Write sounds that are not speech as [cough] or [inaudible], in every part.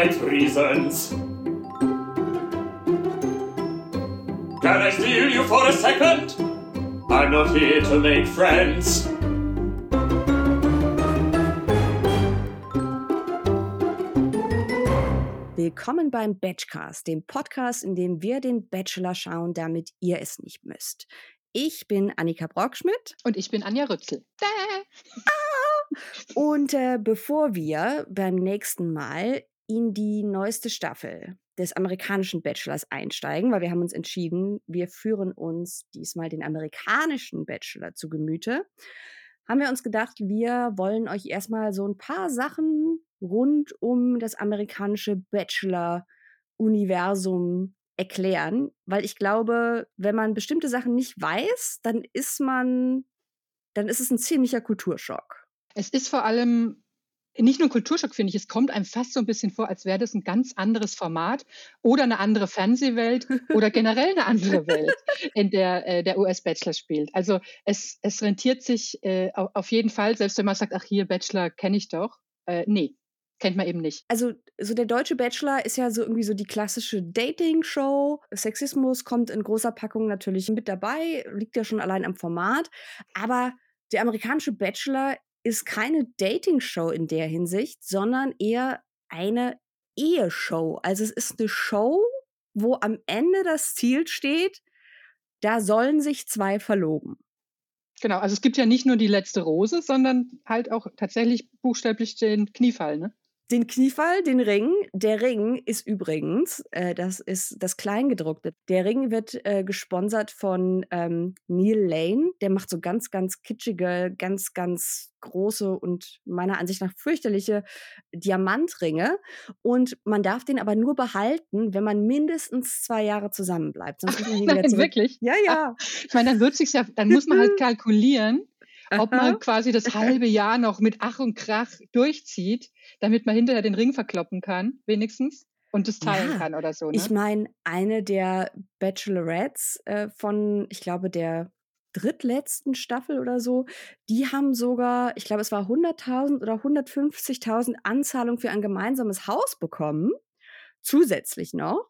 right reasons. Can I steal you for a second? I'm not here to make friends. Willkommen beim Batchcast, dem Podcast, in dem wir den Bachelor schauen, damit ihr es nicht müsst. Ich bin Annika Brockschmidt. Und ich bin Anja Rützel. Ah! Und äh, bevor wir beim nächsten Mal in die neueste Staffel des amerikanischen Bachelors einsteigen, weil wir haben uns entschieden, wir führen uns diesmal den amerikanischen Bachelor zu Gemüte, haben wir uns gedacht, wir wollen euch erstmal so ein paar Sachen rund um das amerikanische Bachelor-Universum erklären, weil ich glaube, wenn man bestimmte Sachen nicht weiß, dann ist man, dann ist es ein ziemlicher Kulturschock. Es ist vor allem nicht nur ein Kulturschock, finde ich, es kommt einem fast so ein bisschen vor, als wäre das ein ganz anderes Format oder eine andere Fernsehwelt oder generell eine andere [laughs] Welt, in der äh, der US-Bachelor spielt. Also es, es rentiert sich äh, auf jeden Fall, selbst wenn man sagt, ach hier, Bachelor kenne ich doch. Äh, nee, kennt man eben nicht. Also, so der deutsche Bachelor ist ja so irgendwie so die klassische Dating-Show. Sexismus kommt in großer Packung natürlich mit dabei, liegt ja schon allein am Format. Aber der amerikanische Bachelor ist keine Dating-Show in der Hinsicht, sondern eher eine Eheshow. Also es ist eine Show, wo am Ende das Ziel steht, da sollen sich zwei verloben. Genau, also es gibt ja nicht nur die letzte Rose, sondern halt auch tatsächlich buchstäblich den Kniefall, ne? Den Kniefall, den Ring. Der Ring ist übrigens, äh, das ist das Kleingedruckte. Der Ring wird äh, gesponsert von ähm, Neil Lane. Der macht so ganz, ganz kitschige, ganz, ganz große und meiner Ansicht nach fürchterliche Diamantringe. Und man darf den aber nur behalten, wenn man mindestens zwei Jahre zusammenbleibt. Sonst muss man [laughs] Nein, wirklich? Ja, ja. Ich meine, dann wird sich ja, dann muss man halt [laughs] kalkulieren ob man quasi das [laughs] halbe Jahr noch mit Ach und Krach durchzieht, damit man hinterher den Ring verkloppen kann, wenigstens. Und das teilen ja, kann oder so. Ne? Ich meine, eine der Bachelorettes äh, von, ich glaube, der drittletzten Staffel oder so, die haben sogar, ich glaube, es war 100.000 oder 150.000 Anzahlung für ein gemeinsames Haus bekommen, zusätzlich noch.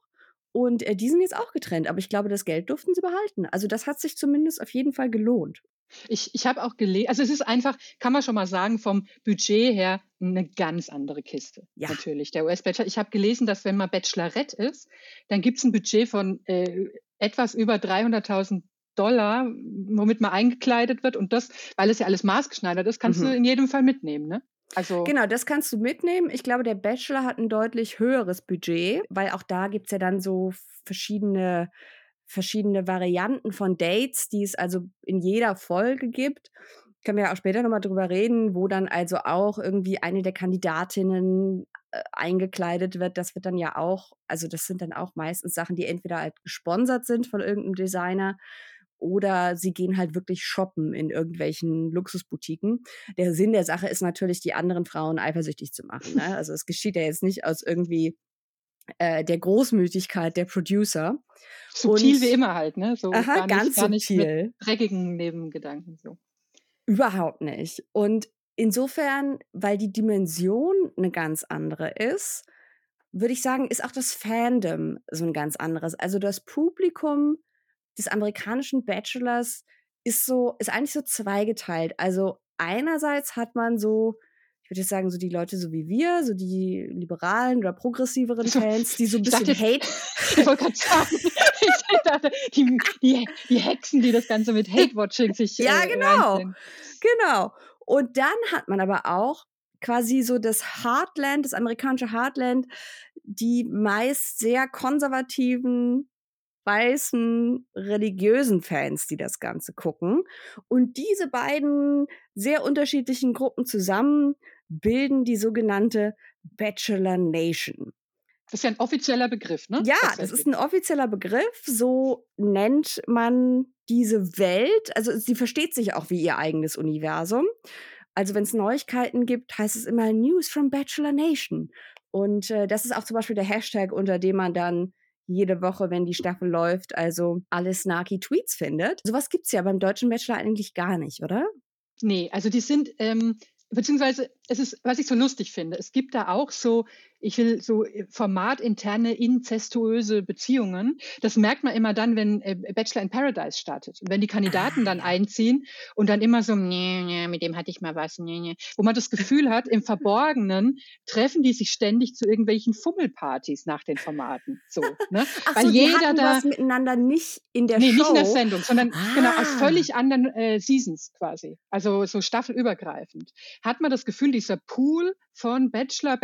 Und äh, die sind jetzt auch getrennt, aber ich glaube, das Geld durften sie behalten. Also das hat sich zumindest auf jeden Fall gelohnt. Ich, ich habe auch gelesen, also es ist einfach, kann man schon mal sagen, vom Budget her eine ganz andere Kiste. Ja. Natürlich, der US-Bachelor. Ich habe gelesen, dass wenn man Bachelorette ist, dann gibt es ein Budget von äh, etwas über 300.000 Dollar, womit man eingekleidet wird. Und das, weil es ja alles maßgeschneidert ist, kannst mhm. du in jedem Fall mitnehmen, ne? Also genau, das kannst du mitnehmen. Ich glaube, der Bachelor hat ein deutlich höheres Budget, weil auch da gibt es ja dann so verschiedene verschiedene Varianten von Dates, die es also in jeder Folge gibt. Können wir ja auch später nochmal drüber reden, wo dann also auch irgendwie eine der Kandidatinnen äh, eingekleidet wird. Das wird dann ja auch, also das sind dann auch meistens Sachen, die entweder halt gesponsert sind von irgendeinem Designer oder sie gehen halt wirklich shoppen in irgendwelchen Luxusboutiquen. Der Sinn der Sache ist natürlich, die anderen Frauen eifersüchtig zu machen. Ne? [laughs] Also es geschieht ja jetzt nicht aus irgendwie äh, der Großmütigkeit der Producer. Subtil und, wie immer halt, ne? So aha, gar nicht, ganz gar nicht subtil. Mit dreckigen Nebengedanken so. Überhaupt nicht. Und insofern, weil die Dimension eine ganz andere ist, würde ich sagen, ist auch das Fandom so ein ganz anderes. Also das Publikum des amerikanischen Bachelors ist so, ist eigentlich so zweigeteilt. Also einerseits hat man so ich würde jetzt sagen, so die Leute so wie wir, so die liberalen oder progressiveren Fans, die so ein bisschen dachte, Hate. [laughs] Ich wollte gerade sagen, [laughs] ich dachte, die, die, die Hexen, die das Ganze mit Hate-Watching sich. Ja, äh, genau. Reinziehen. Genau. Und dann hat man aber auch quasi so das Heartland, das amerikanische Heartland, die meist sehr konservativen weißen religiösen Fans, die das Ganze gucken. Und diese beiden sehr unterschiedlichen Gruppen zusammen bilden die sogenannte Bachelor Nation. Das ist ja ein offizieller Begriff, ne? Ja, das ist ein offizieller Begriff. So nennt man diese Welt. Also sie versteht sich auch wie ihr eigenes Universum. Also wenn es Neuigkeiten gibt, heißt es immer News from Bachelor Nation. Und äh, das ist auch zum Beispiel der Hashtag, unter dem man dann jede Woche, wenn die Staffel läuft, also alle snarky Tweets findet. Sowas gibt es ja beim deutschen Bachelor eigentlich gar nicht, oder? Nee, also die sind, ähm, beziehungsweise es ist, was ich so lustig finde, es gibt da auch so, ich will so äh, formatinterne, inzestuöse Beziehungen. Das merkt man immer dann, wenn äh, Bachelor in Paradise startet. Und wenn die Kandidaten ah, dann ja. einziehen und dann immer so, nee, nee, mit dem hatte ich mal was, nee, nee. wo man das Gefühl hat, im Verborgenen treffen die sich ständig zu irgendwelchen Fummelpartys nach den Formaten. So, ne? [laughs] Ach Weil so, jeder da was miteinander nicht in der nee, Show. nicht in der Sendung, sondern ah. genau aus ah. völlig anderen äh, Seasons quasi. Also so staffelübergreifend. Hat man das Gefühl, dieser Pool von Bachelor,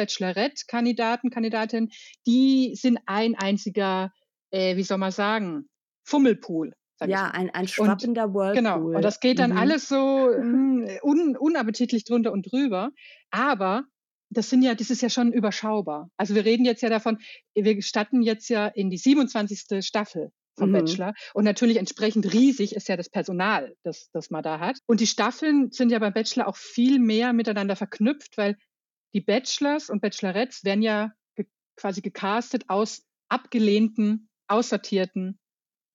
Bachelorette-Kandidaten, Kandidatinnen, die sind ein einziger, äh, wie soll man sagen, Fummelpool. Ja, ein, ein schwappender Whirlpool. Genau, und das geht dann mhm. alles so [laughs] hm, un, unappetitlich drunter und drüber. Aber das sind ja, das ist ja schon überschaubar. Also wir reden jetzt ja davon, wir statten jetzt ja in die 27. Staffel vom mhm. Bachelor. Und natürlich entsprechend riesig ist ja das Personal, das, das man da hat. Und die Staffeln sind ja beim Bachelor auch viel mehr miteinander verknüpft, weil die Bachelors und Bachelorettes werden ja ge quasi gecastet aus abgelehnten, aussortierten,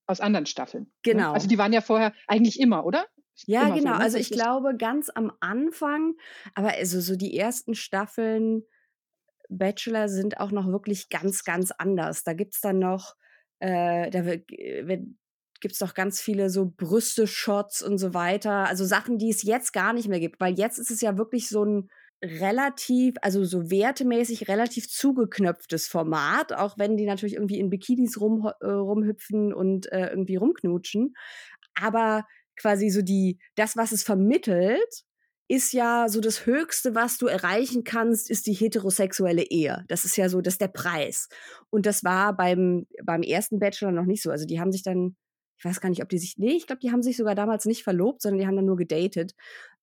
aus anderen Staffeln. Ne? Genau. Also die waren ja vorher eigentlich immer, oder? Ja, immer genau. So, ne? Also ich glaube, ganz am Anfang, aber also so die ersten Staffeln Bachelor sind auch noch wirklich ganz, ganz anders. Da gibt es dann noch, äh, da gibt es doch ganz viele so Brüste-Shots und so weiter. Also Sachen, die es jetzt gar nicht mehr gibt, weil jetzt ist es ja wirklich so ein relativ, also so wertemäßig relativ zugeknöpftes Format, auch wenn die natürlich irgendwie in Bikinis rum, äh, rumhüpfen und äh, irgendwie rumknutschen. Aber quasi so die, das, was es vermittelt, ist ja so das Höchste, was du erreichen kannst, ist die heterosexuelle Ehe. Das ist ja so, das ist der Preis. Und das war beim, beim ersten Bachelor noch nicht so. Also die haben sich dann, ich weiß gar nicht, ob die sich, nee, ich glaube, die haben sich sogar damals nicht verlobt, sondern die haben dann nur gedatet.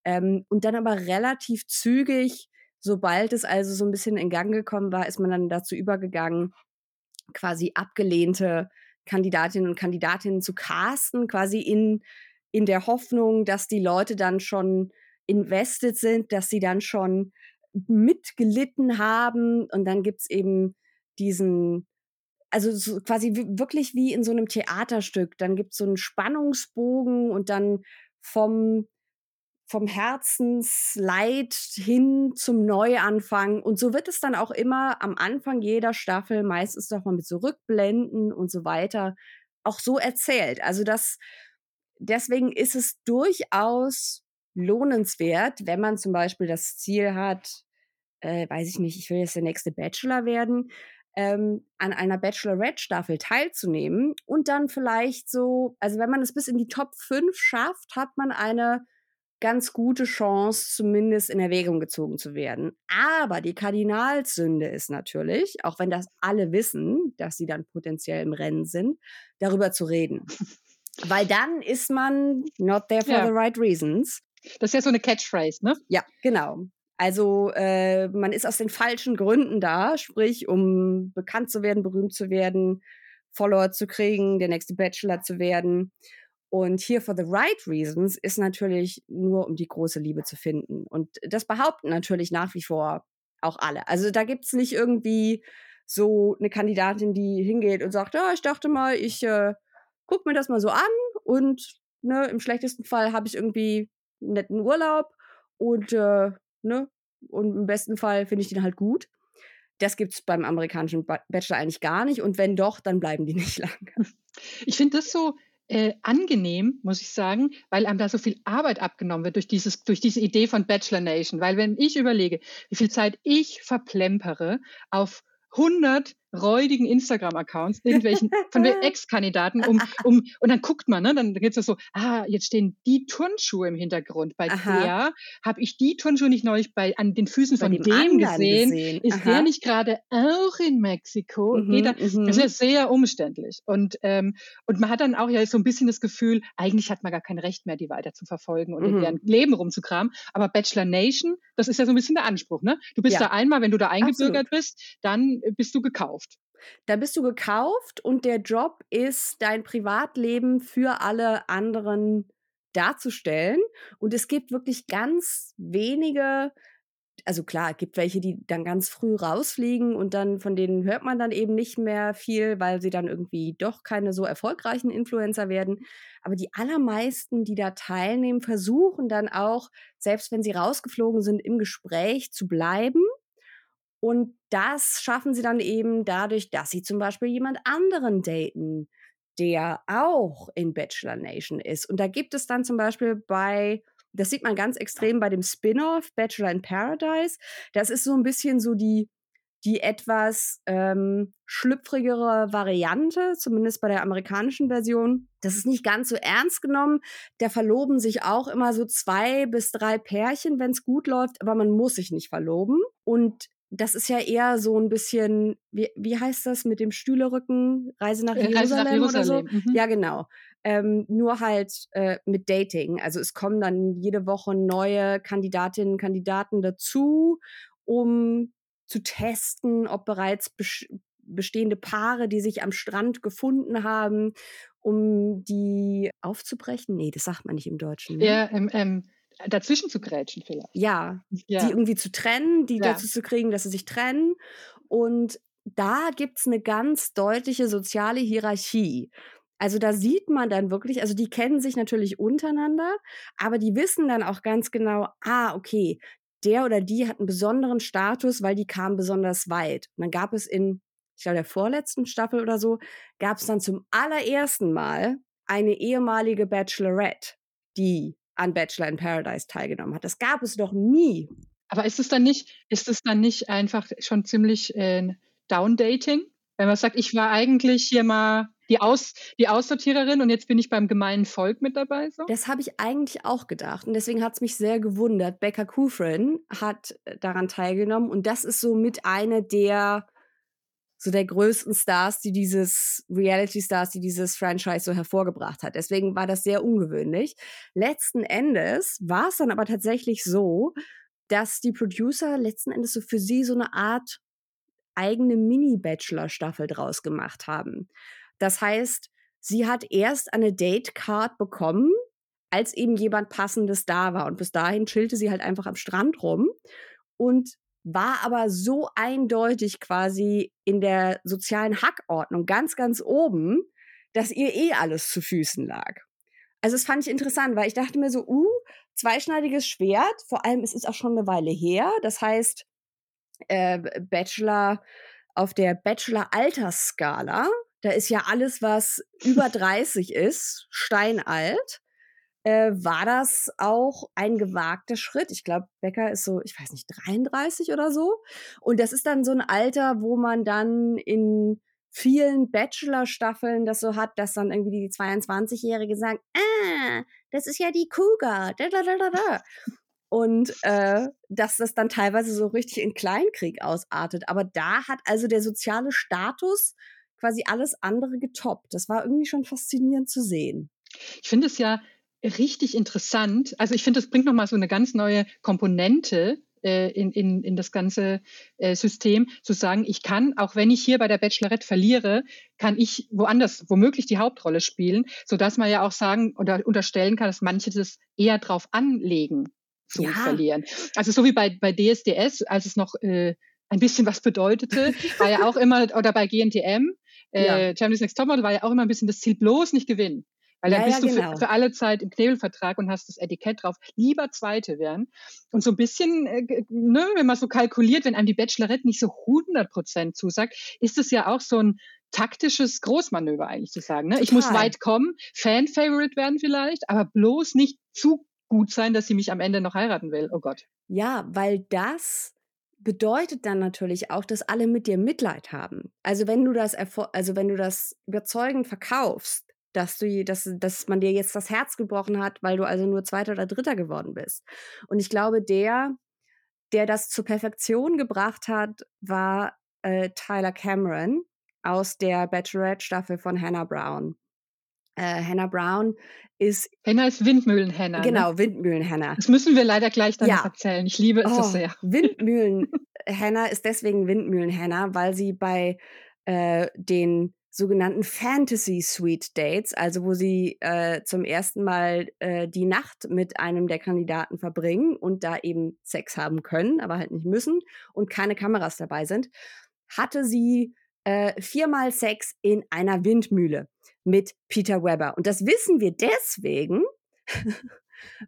Ähm, und dann aber relativ zügig, sobald es also so ein bisschen in Gang gekommen war, ist man dann dazu übergegangen, quasi abgelehnte Kandidatinnen und Kandidatinnen zu casten, quasi in, in der Hoffnung, dass die Leute dann schon invested sind, dass sie dann schon mitgelitten haben. Und dann gibt es eben diesen, also so quasi wirklich wie in so einem Theaterstück. Dann gibt es so einen Spannungsbogen und dann vom vom Herzensleid hin zum Neuanfang. Und so wird es dann auch immer am Anfang jeder Staffel, meistens doch mal mit so Rückblenden und so weiter, auch so erzählt. Also das, deswegen ist es durchaus lohnenswert, wenn man zum Beispiel das Ziel hat, äh, weiß ich nicht, ich will jetzt der nächste Bachelor werden, ähm, an einer Bachelorette-Staffel teilzunehmen und dann vielleicht so, also wenn man es bis in die Top 5 schafft, hat man eine ganz gute Chance, zumindest in Erwägung gezogen zu werden. Aber die Kardinalsünde ist natürlich, auch wenn das alle wissen, dass sie dann potenziell im Rennen sind, darüber zu reden. Weil dann ist man not there for ja. the right reasons. Das ist ja so eine Catchphrase, ne? Ja, genau. Also äh, man ist aus den falschen Gründen da, sprich, um bekannt zu werden, berühmt zu werden, Follower zu kriegen, der nächste Bachelor zu werden. Und hier for the right reasons ist natürlich nur, um die große Liebe zu finden. Und das behaupten natürlich nach wie vor auch alle. Also da gibt es nicht irgendwie so eine Kandidatin, die hingeht und sagt, ja, ich dachte mal, ich äh, guck mir das mal so an und ne, im schlechtesten Fall habe ich irgendwie einen netten Urlaub und äh, ne, und im besten Fall finde ich den halt gut. Das gibt es beim amerikanischen Bachelor eigentlich gar nicht. Und wenn doch, dann bleiben die [laughs] nicht lange. Ich finde das so, äh, angenehm, muss ich sagen, weil einem da so viel Arbeit abgenommen wird durch, dieses, durch diese Idee von Bachelor Nation. Weil wenn ich überlege, wie viel Zeit ich verplempere auf 100 räudigen Instagram-Accounts, irgendwelchen [laughs] von Ex-Kandidaten, um, [laughs] um, und dann guckt man, ne, dann geht es so, ah, jetzt stehen die Turnschuhe im Hintergrund. Bei Aha. habe ich die Turnschuhe nicht neulich bei, an den Füßen bei von dem, dem gesehen. gesehen. Ist der nicht gerade auch in Mexiko? Mhm, da, das mhm. ist ja sehr umständlich. Und, ähm, und man hat dann auch ja so ein bisschen das Gefühl, eigentlich hat man gar kein Recht mehr, die weiter zu verfolgen und mhm. in deren Leben rumzukramen. Aber Bachelor Nation, das ist ja so ein bisschen der Anspruch, ne? Du bist ja. da einmal, wenn du da eingebürgert Absolut. bist, dann bist du gekauft. Da bist du gekauft und der Job ist, dein Privatleben für alle anderen darzustellen. Und es gibt wirklich ganz wenige, also klar, es gibt welche, die dann ganz früh rausfliegen und dann von denen hört man dann eben nicht mehr viel, weil sie dann irgendwie doch keine so erfolgreichen Influencer werden. Aber die allermeisten, die da teilnehmen, versuchen dann auch, selbst wenn sie rausgeflogen sind, im Gespräch zu bleiben. Und das schaffen sie dann eben dadurch, dass sie zum Beispiel jemand anderen daten, der auch in Bachelor Nation ist. Und da gibt es dann zum Beispiel bei das sieht man ganz extrem bei dem Spin-off Bachelor in Paradise. Das ist so ein bisschen so die, die etwas ähm, schlüpfrigere Variante, zumindest bei der amerikanischen Version. Das ist nicht ganz so ernst genommen. Da verloben sich auch immer so zwei bis drei Pärchen, wenn es gut läuft, aber man muss sich nicht verloben. Und das ist ja eher so ein bisschen, wie, wie heißt das mit dem Stühlerücken? Reise nach Jerusalem, Reise nach Jerusalem. oder so? Mhm. Ja, genau. Ähm, nur halt äh, mit Dating. Also es kommen dann jede Woche neue Kandidatinnen und Kandidaten dazu, um zu testen, ob bereits bestehende Paare, die sich am Strand gefunden haben, um die aufzubrechen. Nee, das sagt man nicht im Deutschen. Ne? Ja, ähm, ähm, dazwischen zu grätschen vielleicht. Ja, ja, die irgendwie zu trennen, die ja. dazu zu kriegen, dass sie sich trennen. Und da gibt es eine ganz deutliche soziale Hierarchie. Also da sieht man dann wirklich, also die kennen sich natürlich untereinander, aber die wissen dann auch ganz genau, ah, okay, der oder die hat einen besonderen Status, weil die kam besonders weit. Und dann gab es in, ich glaube, der vorletzten Staffel oder so, gab es dann zum allerersten Mal eine ehemalige Bachelorette, die an Bachelor in Paradise teilgenommen hat. Das gab es doch nie. Aber ist es dann nicht, ist es dann nicht einfach schon ziemlich äh, Downdating? Wenn man sagt, ich war eigentlich hier mal die, Aus, die Aussortiererin und jetzt bin ich beim gemeinen Volk mit dabei. So? Das habe ich eigentlich auch gedacht und deswegen hat es mich sehr gewundert. Becca Kufrin hat äh, daran teilgenommen und das ist so mit einer der so der größten Stars, die dieses Reality Stars, die dieses Franchise so hervorgebracht hat. Deswegen war das sehr ungewöhnlich. Letzten Endes war es dann aber tatsächlich so, dass die Producer letzten Endes so für sie so eine Art eigene Mini-Bachelor-Staffel draus gemacht haben. Das heißt, sie hat erst eine Date-Card bekommen, als eben jemand Passendes da war. Und bis dahin chillte sie halt einfach am Strand rum. Und war aber so eindeutig quasi in der sozialen Hackordnung ganz, ganz oben, dass ihr eh alles zu Füßen lag. Also das fand ich interessant, weil ich dachte mir so, uh, zweischneidiges Schwert, vor allem es ist auch schon eine Weile her. Das heißt, äh, Bachelor auf der Bachelor-Altersskala, da ist ja alles, was [laughs] über 30 ist, steinalt äh, war das auch ein gewagter Schritt. Ich glaube, Becker ist so, ich weiß nicht, 33 oder so. Und das ist dann so ein Alter, wo man dann in vielen Bachelor-Staffeln das so hat, dass dann irgendwie die 22-Jährige sagen, ah, das ist ja die Cougar. Da. Und äh, dass das dann teilweise so richtig in Kleinkrieg ausartet. Aber da hat also der soziale Status quasi alles andere getoppt. Das war irgendwie schon faszinierend zu sehen. Ich finde es ja richtig interessant. Also ich finde, das bringt nochmal so eine ganz neue Komponente äh, in, in, in das ganze äh, System, zu sagen, ich kann, auch wenn ich hier bei der Bachelorette verliere, kann ich woanders womöglich die Hauptrolle spielen, sodass man ja auch sagen oder unterstellen kann, dass manche das eher drauf anlegen zu ja. verlieren. Also so wie bei, bei DSDS, als es noch äh, ein bisschen was bedeutete, war ja auch immer, oder bei GNTM, [laughs] äh, ja. Germany's Next Topmodel war ja auch immer ein bisschen das Ziel, bloß nicht gewinnen. Weil dann ja, bist ja, du genau. für, für, alle Zeit im Knebelvertrag und hast das Etikett drauf. Lieber Zweite werden. Und so ein bisschen, äh, ne, wenn man so kalkuliert, wenn einem die Bachelorette nicht so 100 Prozent zusagt, ist es ja auch so ein taktisches Großmanöver eigentlich zu sagen. Ne? Ich muss weit kommen, Fan-Favorite werden vielleicht, aber bloß nicht zu gut sein, dass sie mich am Ende noch heiraten will. Oh Gott. Ja, weil das bedeutet dann natürlich auch, dass alle mit dir Mitleid haben. Also wenn du das, also wenn du das überzeugend verkaufst, dass du, dass, dass man dir jetzt das Herz gebrochen hat, weil du also nur Zweiter oder Dritter geworden bist. Und ich glaube, der, der das zur Perfektion gebracht hat, war äh, Tyler Cameron aus der Bachelorette-Staffel von Hannah Brown. Äh, Hannah Brown ist. Hannah ist Windmühlen-Hannah. Ne? Genau, ne? Windmühlen-Hannah. Das müssen wir leider gleich dann ja. erzählen. Ich liebe es oh, so sehr. Windmühlen-Hannah [laughs] ist deswegen Windmühlen-Hannah, weil sie bei äh, den sogenannten Fantasy Suite Dates, also wo sie äh, zum ersten Mal äh, die Nacht mit einem der Kandidaten verbringen und da eben Sex haben können, aber halt nicht müssen und keine Kameras dabei sind, hatte sie äh, viermal Sex in einer Windmühle mit Peter Weber. Und das wissen wir deswegen, [laughs]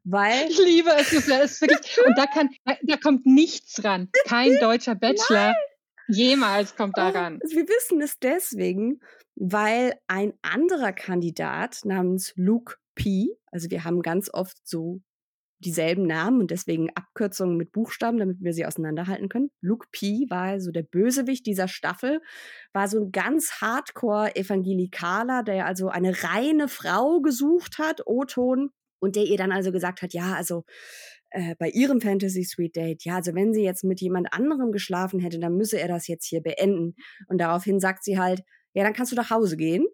weil. Ich liebe es, es wirklich, und da, kann, da, kommt nichts ran. [laughs] Kein deutscher Bachelor. Nein. Jemals kommt da ran. Wir wissen es deswegen, weil ein anderer Kandidat namens Luke P., also wir haben ganz oft so dieselben Namen und deswegen Abkürzungen mit Buchstaben, damit wir sie auseinanderhalten können. Luke P. war so der Bösewicht dieser Staffel, war so ein ganz Hardcore-Evangelikaler, der also eine reine Frau gesucht hat, O-Ton, und der ihr dann also gesagt hat, ja, also äh, bei ihrem Fantasy Suite Date, ja, also wenn sie jetzt mit jemand anderem geschlafen hätte, dann müsse er das jetzt hier beenden. Und daraufhin sagt sie halt, ja, dann kannst du nach Hause gehen,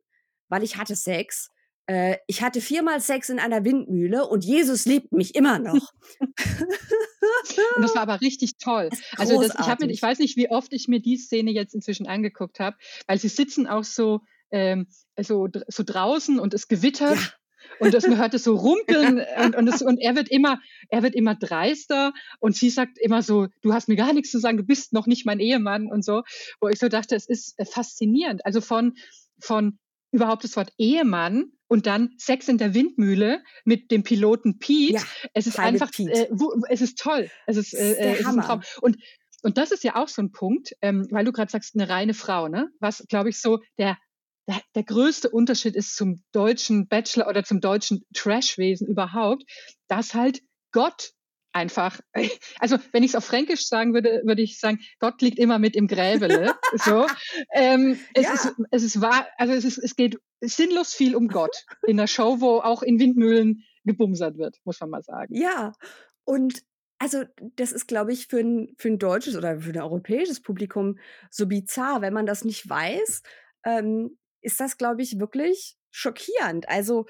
weil ich hatte Sex. Äh, ich hatte viermal Sex in einer Windmühle und Jesus liebt mich immer noch. [laughs] und das war aber richtig toll. Also das, ich, mir, ich weiß nicht, wie oft ich mir die Szene jetzt inzwischen angeguckt habe, weil sie sitzen auch so, ähm, so, so draußen und es gewittert. Ja. Und das, man hört es so rumpeln [laughs] und, und, es, und er wird immer, er wird immer dreister und sie sagt immer so, du hast mir gar nichts zu sagen, du bist noch nicht mein Ehemann und so, wo ich so dachte, es ist äh, faszinierend. Also von, von überhaupt das Wort Ehemann und dann Sex in der Windmühle mit dem Piloten Pete. Ja, es ist einfach, äh, wo, es ist toll. Es ist, äh, äh, es ist ein Traum. Und und das ist ja auch so ein Punkt, ähm, weil du gerade sagst, eine reine Frau, ne? Was, glaube ich, so der der, der größte Unterschied ist zum deutschen Bachelor oder zum deutschen Trashwesen überhaupt, dass halt Gott einfach, [laughs] also wenn ich es auf Fränkisch sagen würde, würde ich sagen, Gott liegt immer mit im Gräbele. [laughs] so. Ähm, es, ja. ist, es ist wahr, also es, ist, es geht sinnlos viel um Gott in der Show, wo auch in Windmühlen gebumsert wird, muss man mal sagen. Ja, und also das ist, glaube ich, für ein, für ein deutsches oder für ein europäisches Publikum so bizarr, wenn man das nicht weiß. Ähm, ist das, glaube ich, wirklich schockierend. Also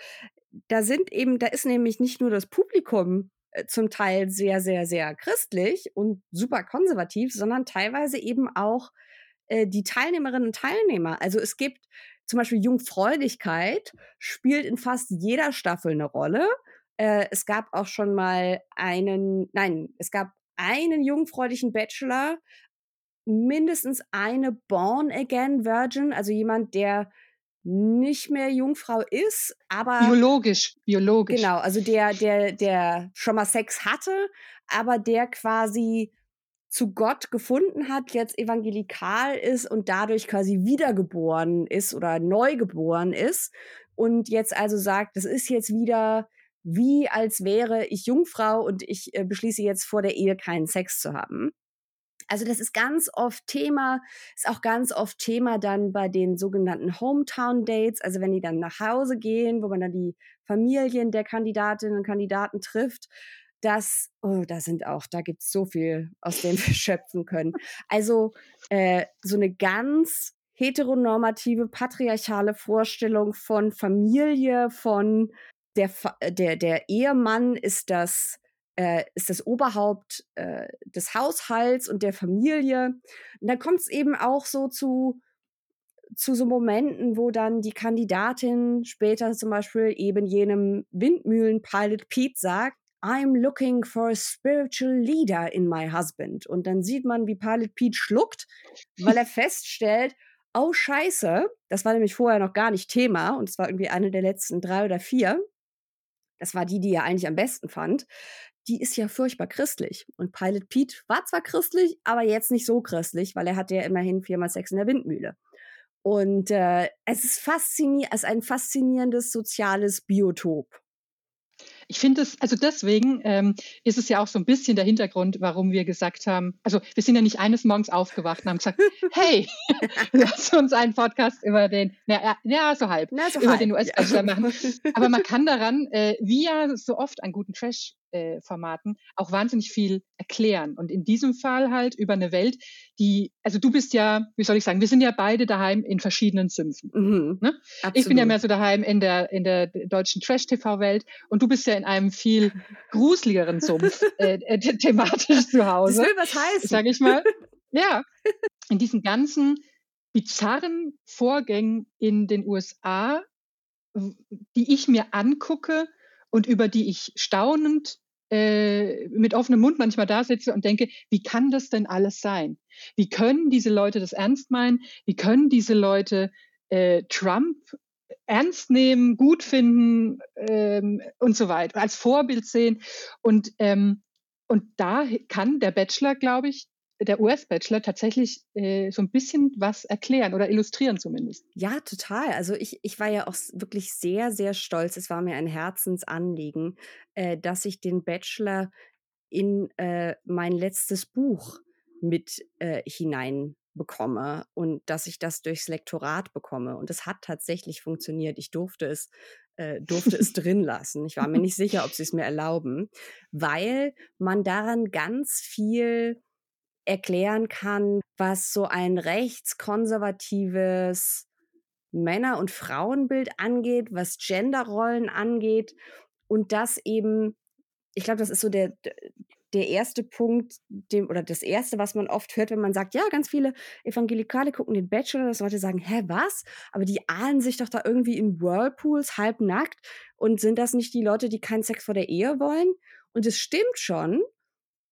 da sind eben, da ist nämlich nicht nur das Publikum äh, zum Teil sehr, sehr, sehr christlich und super konservativ, sondern teilweise eben auch äh, die Teilnehmerinnen und Teilnehmer. Also es gibt zum Beispiel Jungfräulichkeit, spielt in fast jeder Staffel eine Rolle. Äh, es gab auch schon mal einen, nein, es gab einen jungfräulichen Bachelor, mindestens eine Born Again Virgin, also jemand, der nicht mehr Jungfrau ist, aber biologisch, biologisch. Genau, also der, der, der schon mal Sex hatte, aber der quasi zu Gott gefunden hat, jetzt evangelikal ist und dadurch quasi wiedergeboren ist oder neugeboren ist und jetzt also sagt, das ist jetzt wieder wie als wäre ich Jungfrau und ich äh, beschließe jetzt vor der Ehe keinen Sex zu haben. Also das ist ganz oft Thema, ist auch ganz oft Thema dann bei den sogenannten Hometown Dates, also wenn die dann nach Hause gehen, wo man dann die Familien der Kandidatinnen und Kandidaten trifft. Das, oh, da sind auch, da gibt es so viel, aus dem [laughs] wir schöpfen können. Also äh, so eine ganz heteronormative, patriarchale Vorstellung von Familie, von der, der, der Ehemann ist das äh, ist das Oberhaupt äh, des Haushalts und der Familie. Und dann kommt es eben auch so zu, zu so Momenten, wo dann die Kandidatin später zum Beispiel eben jenem Windmühlen-Pilot Pete sagt, I'm looking for a spiritual leader in my husband. Und dann sieht man, wie Pilot Pete schluckt, weil er feststellt, oh Scheiße, das war nämlich vorher noch gar nicht Thema und es war irgendwie eine der letzten drei oder vier. Das war die, die er eigentlich am besten fand die ist ja furchtbar christlich. Und Pilot Pete war zwar christlich, aber jetzt nicht so christlich, weil er hatte ja immerhin viermal Sex in der Windmühle. Und äh, es ist faszinierend, es ist ein faszinierendes soziales Biotop. Ich finde es, also deswegen ähm, ist es ja auch so ein bisschen der Hintergrund, warum wir gesagt haben, also wir sind ja nicht eines Morgens aufgewacht und haben gesagt, [laughs] hey, [laughs] lass uns einen Podcast über den, na, ja, so halb, na, so über halb, den US-Bachelor ja. machen. Aber man kann daran, äh, wie ja so oft an guten Trash äh, Formaten auch wahnsinnig viel erklären. Und in diesem Fall halt über eine Welt, die, also du bist ja, wie soll ich sagen, wir sind ja beide daheim in verschiedenen Sümpfen. Mhm, ne? Ich bin ja mehr so daheim in der, in der deutschen Trash-TV-Welt und du bist ja in einem viel gruseligeren Sumpf [laughs] äh, äh, thematisch zu Hause. Das will was heißen. Sag ich mal. [laughs] Ja. In diesen ganzen bizarren Vorgängen in den USA, die ich mir angucke und über die ich staunend äh, mit offenem Mund manchmal da sitze und denke, wie kann das denn alles sein? Wie können diese Leute das ernst meinen? Wie können diese Leute äh, Trump ernst nehmen, gut finden ähm, und so weiter, als Vorbild sehen? Und, ähm, und da kann der Bachelor, glaube ich, der US-Bachelor tatsächlich äh, so ein bisschen was erklären oder illustrieren zumindest. Ja, total. Also ich, ich war ja auch wirklich sehr, sehr stolz. Es war mir ein Herzensanliegen, äh, dass ich den Bachelor in äh, mein letztes Buch mit äh, hinein bekomme und dass ich das durchs Lektorat bekomme. Und es hat tatsächlich funktioniert. Ich durfte es, äh, durfte es [laughs] drin lassen. Ich war mir nicht sicher, ob sie es mir erlauben, weil man daran ganz viel erklären kann, was so ein rechtskonservatives Männer- und Frauenbild angeht, was Genderrollen angeht und das eben, ich glaube, das ist so der, der erste Punkt, dem, oder das erste, was man oft hört, wenn man sagt, ja, ganz viele Evangelikale gucken den Bachelor, dass Leute sagen, hä, was? Aber die ahnen sich doch da irgendwie in Whirlpools halbnackt und sind das nicht die Leute, die keinen Sex vor der Ehe wollen? Und es stimmt schon,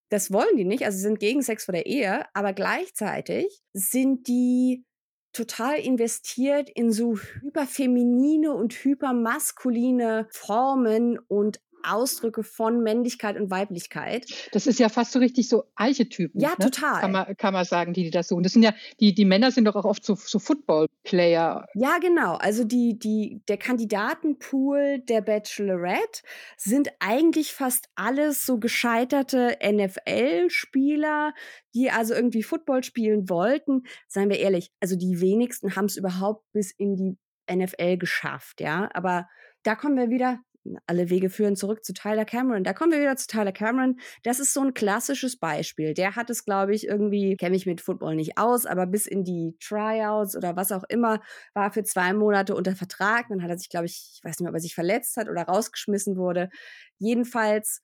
das wollen die nicht, also sie sind gegen Sex vor der Ehe, aber gleichzeitig sind die total investiert in so hyperfeminine und hypermaskuline Formen und Ausdrücke von Männlichkeit und Weiblichkeit. Das ist ja fast so richtig so Archetypen. Ja, ne? total. Kann man, kann man sagen, die, die das suchen. Das sind ja, die, die Männer sind doch auch oft so, so Football-Player. Ja, genau. Also die, die, der Kandidatenpool der Bachelorette sind eigentlich fast alles so gescheiterte NFL-Spieler, die also irgendwie Football spielen wollten. Seien wir ehrlich, also die wenigsten haben es überhaupt bis in die NFL geschafft, ja. Aber da kommen wir wieder alle Wege führen zurück zu Tyler Cameron. Da kommen wir wieder zu Tyler Cameron. Das ist so ein klassisches Beispiel. Der hat es, glaube ich, irgendwie, kenne mich mit Football nicht aus, aber bis in die Tryouts oder was auch immer, war für zwei Monate unter Vertrag. Dann hat er sich, glaube ich, ich weiß nicht mehr, ob er sich verletzt hat oder rausgeschmissen wurde. Jedenfalls,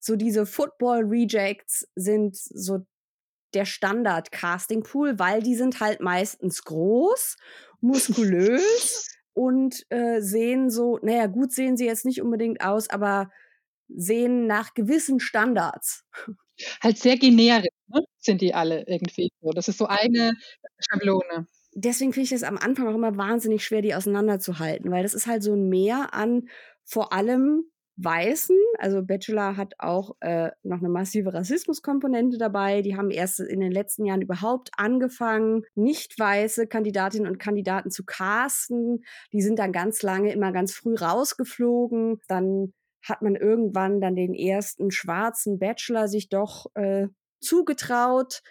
so diese Football-Rejects sind so der Standard-Casting-Pool, weil die sind halt meistens groß, muskulös [laughs] und äh, sehen so, naja, gut sehen sie jetzt nicht unbedingt aus, aber sehen nach gewissen Standards. Halt sehr generisch ne? sind die alle irgendwie so. Das ist so eine Schablone. Deswegen finde ich das am Anfang auch immer wahnsinnig schwer, die auseinanderzuhalten, weil das ist halt so ein Mehr an vor allem Weißen, also Bachelor hat auch äh, noch eine massive Rassismuskomponente dabei. Die haben erst in den letzten Jahren überhaupt angefangen, nicht weiße Kandidatinnen und Kandidaten zu casten. Die sind dann ganz lange immer ganz früh rausgeflogen. Dann hat man irgendwann dann den ersten schwarzen Bachelor sich doch äh, zugetraut.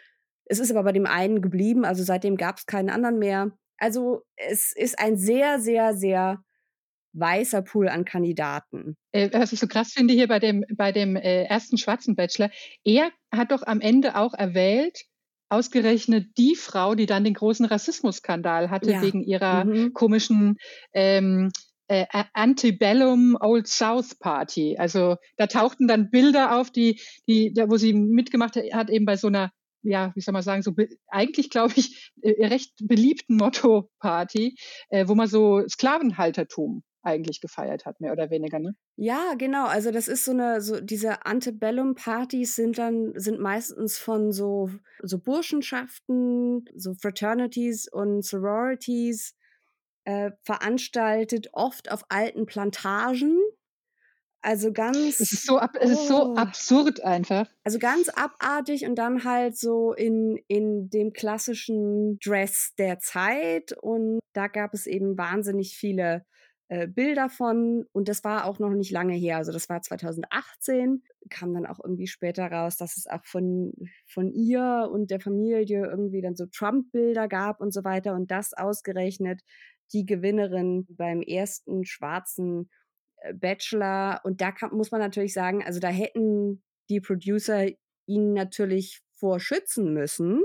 Es ist aber bei dem einen geblieben, also seitdem gab es keinen anderen mehr. Also es ist ein sehr, sehr, sehr weißer Pool an Kandidaten. Äh, was ich so krass finde hier bei dem, bei dem äh, ersten schwarzen Bachelor, er hat doch am Ende auch erwählt, ausgerechnet die Frau, die dann den großen Rassismusskandal hatte ja. wegen ihrer mhm. komischen ähm, äh, Antebellum Old South Party. Also da tauchten dann Bilder auf, die, die, da, wo sie mitgemacht hat, eben bei so einer ja, wie soll man sagen, so eigentlich, glaube ich, äh, recht beliebten Motto-Party, äh, wo man so Sklavenhaltertum eigentlich gefeiert hat, mehr oder weniger, ne? Ja, genau. Also das ist so eine, so diese Antebellum-Partys sind dann, sind meistens von so, so Burschenschaften, so Fraternities und Sororities äh, veranstaltet, oft auf alten Plantagen. Also ganz. Es ist so, ab, es ist so oh. absurd einfach. Also ganz abartig und dann halt so in, in dem klassischen Dress der Zeit. Und da gab es eben wahnsinnig viele äh, Bilder von und das war auch noch nicht lange her. Also das war 2018, kam dann auch irgendwie später raus, dass es auch von, von ihr und der Familie irgendwie dann so Trump-Bilder gab und so weiter und das ausgerechnet die Gewinnerin beim ersten schwarzen äh, Bachelor. Und da kann, muss man natürlich sagen, also da hätten die Producer ihn natürlich vor schützen müssen,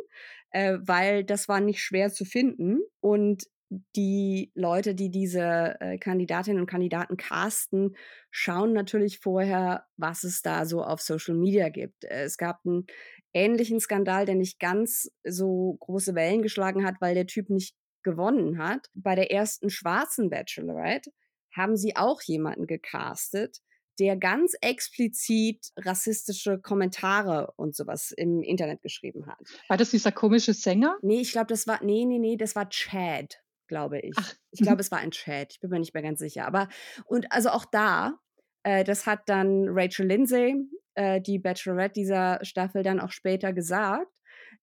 äh, weil das war nicht schwer zu finden. Und die Leute, die diese äh, Kandidatinnen und Kandidaten casten, schauen natürlich vorher, was es da so auf Social Media gibt. Es gab einen ähnlichen Skandal, der nicht ganz so große Wellen geschlagen hat, weil der Typ nicht gewonnen hat. Bei der ersten schwarzen Bachelorette haben sie auch jemanden gecastet, der ganz explizit rassistische Kommentare und sowas im Internet geschrieben hat. War das dieser komische Sänger? Nee, ich glaube, das war, nee, nee, nee, das war Chad, glaube ich. Ach. Ich glaube, [laughs] es war ein Chad. Ich bin mir nicht mehr ganz sicher. Aber, und also auch da, äh, das hat dann Rachel Lindsay, äh, die Bachelorette dieser Staffel, dann auch später gesagt,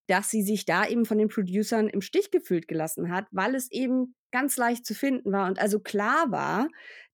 dass sie sich da eben von den Producern im Stich gefühlt gelassen hat, weil es eben ganz leicht zu finden war und also klar war,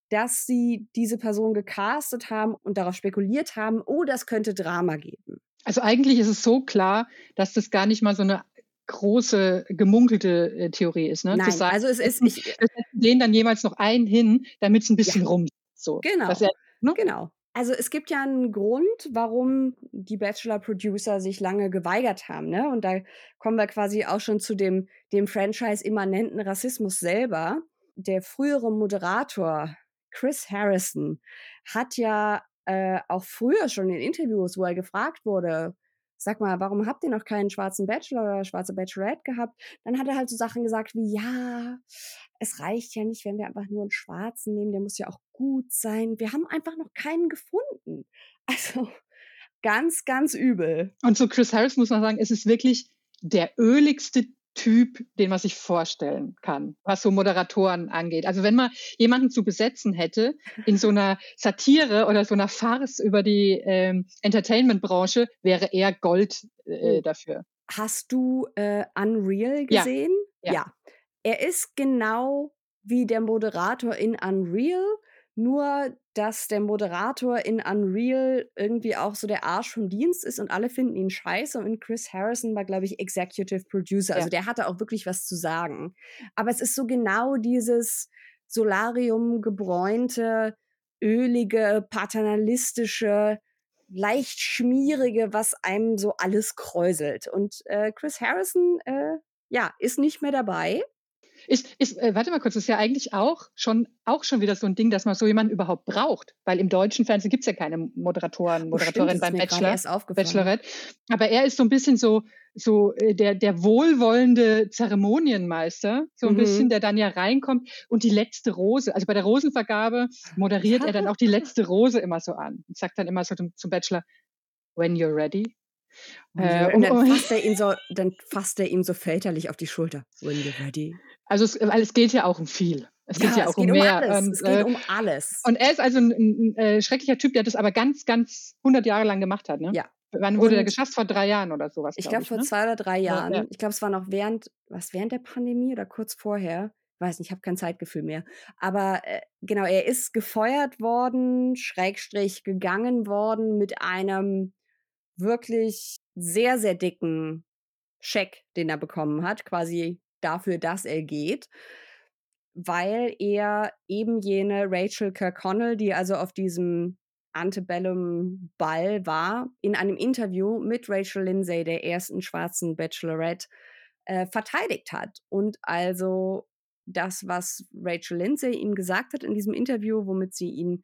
dass sie diese Person gecastet haben und darauf spekuliert haben, oh, das könnte Drama geben. Also eigentlich ist es so klar, dass das gar nicht mal so eine große gemunkelte äh, Theorie ist, ne? Nein, sagen, also es ist nicht. Den dann jemals noch einen hin, damit es ein bisschen ja. rum. So. Genau. Ja, ne? Genau. Also es gibt ja einen Grund, warum die Bachelor-Producer sich lange geweigert haben. Ne? Und da kommen wir quasi auch schon zu dem, dem Franchise-immanenten Rassismus selber. Der frühere Moderator Chris Harrison hat ja äh, auch früher schon in Interviews, wo er gefragt wurde, sag mal, warum habt ihr noch keinen schwarzen Bachelor oder schwarze Bachelorette gehabt? Dann hat er halt so Sachen gesagt wie, ja, es reicht ja nicht, wenn wir einfach nur einen schwarzen nehmen, der muss ja auch gut sein. Wir haben einfach noch keinen gefunden. [laughs] Also ganz, ganz übel. Und zu Chris Harris muss man sagen, es ist wirklich der öligste Typ, den man sich vorstellen kann, was so Moderatoren angeht. Also wenn man jemanden zu besetzen hätte in so einer Satire oder so einer Farce über die ähm, Entertainment-Branche, wäre er Gold äh, oh. dafür. Hast du äh, Unreal gesehen? Ja. ja. ja. Er ist genau wie der Moderator in Unreal, nur dass der Moderator in Unreal irgendwie auch so der Arsch vom Dienst ist und alle finden ihn scheiße und Chris Harrison war, glaube ich, Executive Producer. Also ja. der hatte auch wirklich was zu sagen. Aber es ist so genau dieses Solarium gebräunte, ölige, paternalistische, leicht schmierige, was einem so alles kräuselt. Und äh, Chris Harrison, äh, ja, ist nicht mehr dabei. Ist, ist, äh, warte mal kurz, das ist ja eigentlich auch schon, auch schon wieder so ein Ding, dass man so jemanden überhaupt braucht. Weil im deutschen Fernsehen gibt es ja keine Moderatoren, Moderatorinnen beim Bachelor, Bachelorette. Aber er ist so ein bisschen so, so äh, der, der wohlwollende Zeremonienmeister, so ein mhm. bisschen, der dann ja reinkommt und die letzte Rose, also bei der Rosenvergabe moderiert er dann auch die letzte Rose immer so an und sagt dann immer so zum, zum Bachelor, when you're ready, äh, und, dann, [laughs] fasst er ihn so, dann fasst er ihm so väterlich auf die Schulter. When you're ready. Also es, weil es geht ja auch um viel. Es ja, geht ja auch um mehr. Alles. Und, es geht äh, um alles. Und er ist also ein, ein, ein, äh, schrecklicher Typ, der das aber ganz, ganz 100 Jahre lang gemacht hat. Ne? Ja. Wann wurde und der geschafft? Vor drei Jahren oder sowas? Ich glaube, glaub, vor ne? zwei oder drei Jahren. Ja. Ich glaube, es war noch während, was, während der Pandemie oder kurz vorher. Weiß nicht, ich habe kein Zeitgefühl mehr. Aber äh, genau, er ist gefeuert worden, Schrägstrich gegangen worden mit einem wirklich sehr, sehr dicken Scheck, den er bekommen hat. Quasi dafür, dass er geht, weil er eben jene Rachel Kirkconnell, die also auf diesem Antebellum-Ball war, in einem Interview mit Rachel Lindsay, der ersten schwarzen Bachelorette, äh, verteidigt hat. Und also das, was Rachel Lindsay ihm gesagt hat in diesem Interview, womit sie ihn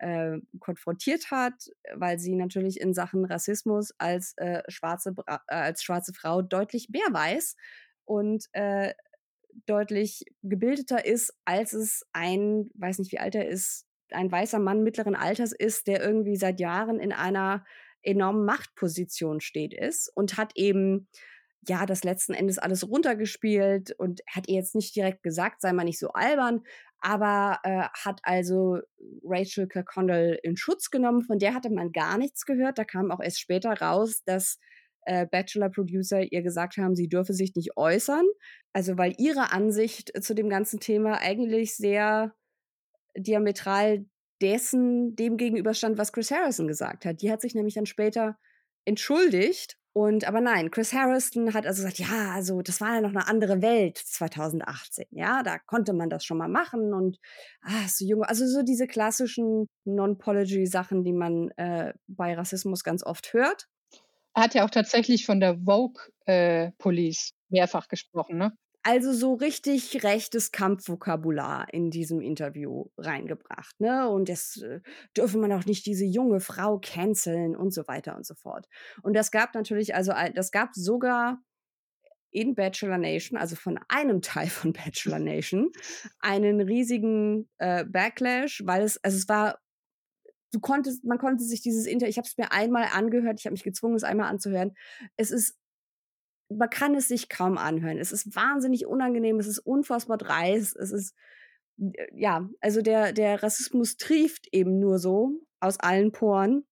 äh, konfrontiert hat, weil sie natürlich in Sachen Rassismus als, äh, schwarze, äh, als schwarze Frau deutlich mehr weiß und äh, deutlich gebildeter ist, als es ein, weiß nicht wie alt er ist, ein weißer Mann mittleren Alters ist, der irgendwie seit Jahren in einer enormen Machtposition steht ist und hat eben ja das letzten Endes alles runtergespielt und hat ihr jetzt nicht direkt gesagt, sei mal nicht so albern, aber äh, hat also Rachel Kirkconnell in Schutz genommen, von der hatte man gar nichts gehört. Da kam auch erst später raus, dass äh, Bachelor-Producer ihr gesagt haben, sie dürfe sich nicht äußern. Also weil ihre Ansicht zu dem ganzen Thema eigentlich sehr diametral dessen dem gegenüberstand, was Chris Harrison gesagt hat. Die hat sich nämlich dann später entschuldigt. Und aber nein, Chris Harrison hat also gesagt, ja, also das war ja noch eine andere Welt 2018. Ja, da konnte man das schon mal machen und ah, so jung, also so diese klassischen Non-Pology-Sachen, die man äh, bei Rassismus ganz oft hört. Er hat ja auch tatsächlich von der Vogue äh, Police mehrfach gesprochen, ne? Also so richtig rechtes Kampfvokabular in diesem Interview reingebracht. Ne? Und das äh, dürfe man auch nicht diese junge Frau canceln und so weiter und so fort. Und das gab natürlich, also das gab sogar in Bachelor Nation, also von einem [laughs] Teil von Bachelor Nation, einen riesigen äh, Backlash, weil es, also es war, du konntest, man konnte sich dieses Interview, ich habe es mir einmal angehört, ich habe mich gezwungen, es einmal anzuhören. Es ist man kann es sich kaum anhören. Es ist wahnsinnig unangenehm, es ist unfassbar dreist, es ist, äh, ja, also der, der Rassismus trieft eben nur so aus allen Poren.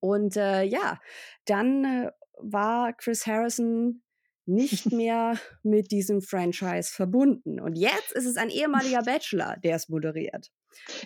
Und äh, ja, dann äh, war Chris Harrison nicht [laughs] mehr mit diesem Franchise verbunden. Und jetzt ist es ein ehemaliger [laughs] Bachelor, der es moderiert.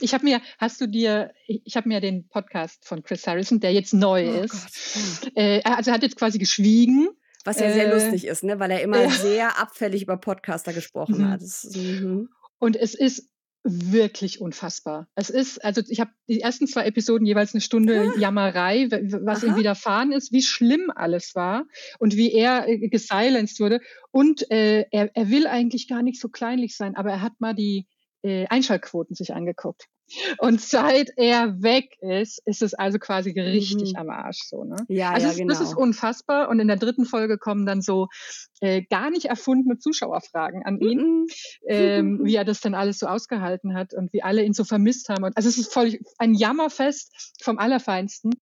Ich habe mir, hast du dir, ich habe mir den Podcast von Chris Harrison, der jetzt neu oh ist, äh, also er hat jetzt quasi geschwiegen was ja sehr äh, lustig ist, ne? weil er immer ja. sehr abfällig über Podcaster gesprochen mhm. hat. Ist, mhm. Und es ist wirklich unfassbar. Es ist, also ich habe die ersten zwei Episoden jeweils eine Stunde ah. Jammerei, was Aha. ihm widerfahren ist, wie schlimm alles war und wie er äh, gesilenced wurde. Und äh, er, er will eigentlich gar nicht so kleinlich sein, aber er hat mal die äh, Einschaltquoten sich angeguckt. Und seit er weg ist, ist es also quasi richtig mhm. am Arsch. So, ne? Ja, also ja, es, genau. Das ist unfassbar. Und in der dritten Folge kommen dann so äh, gar nicht erfundene Zuschauerfragen an ihn, mhm. ähm, [laughs] wie er das dann alles so ausgehalten hat und wie alle ihn so vermisst haben. Und, also es ist voll ein Jammerfest vom Allerfeinsten.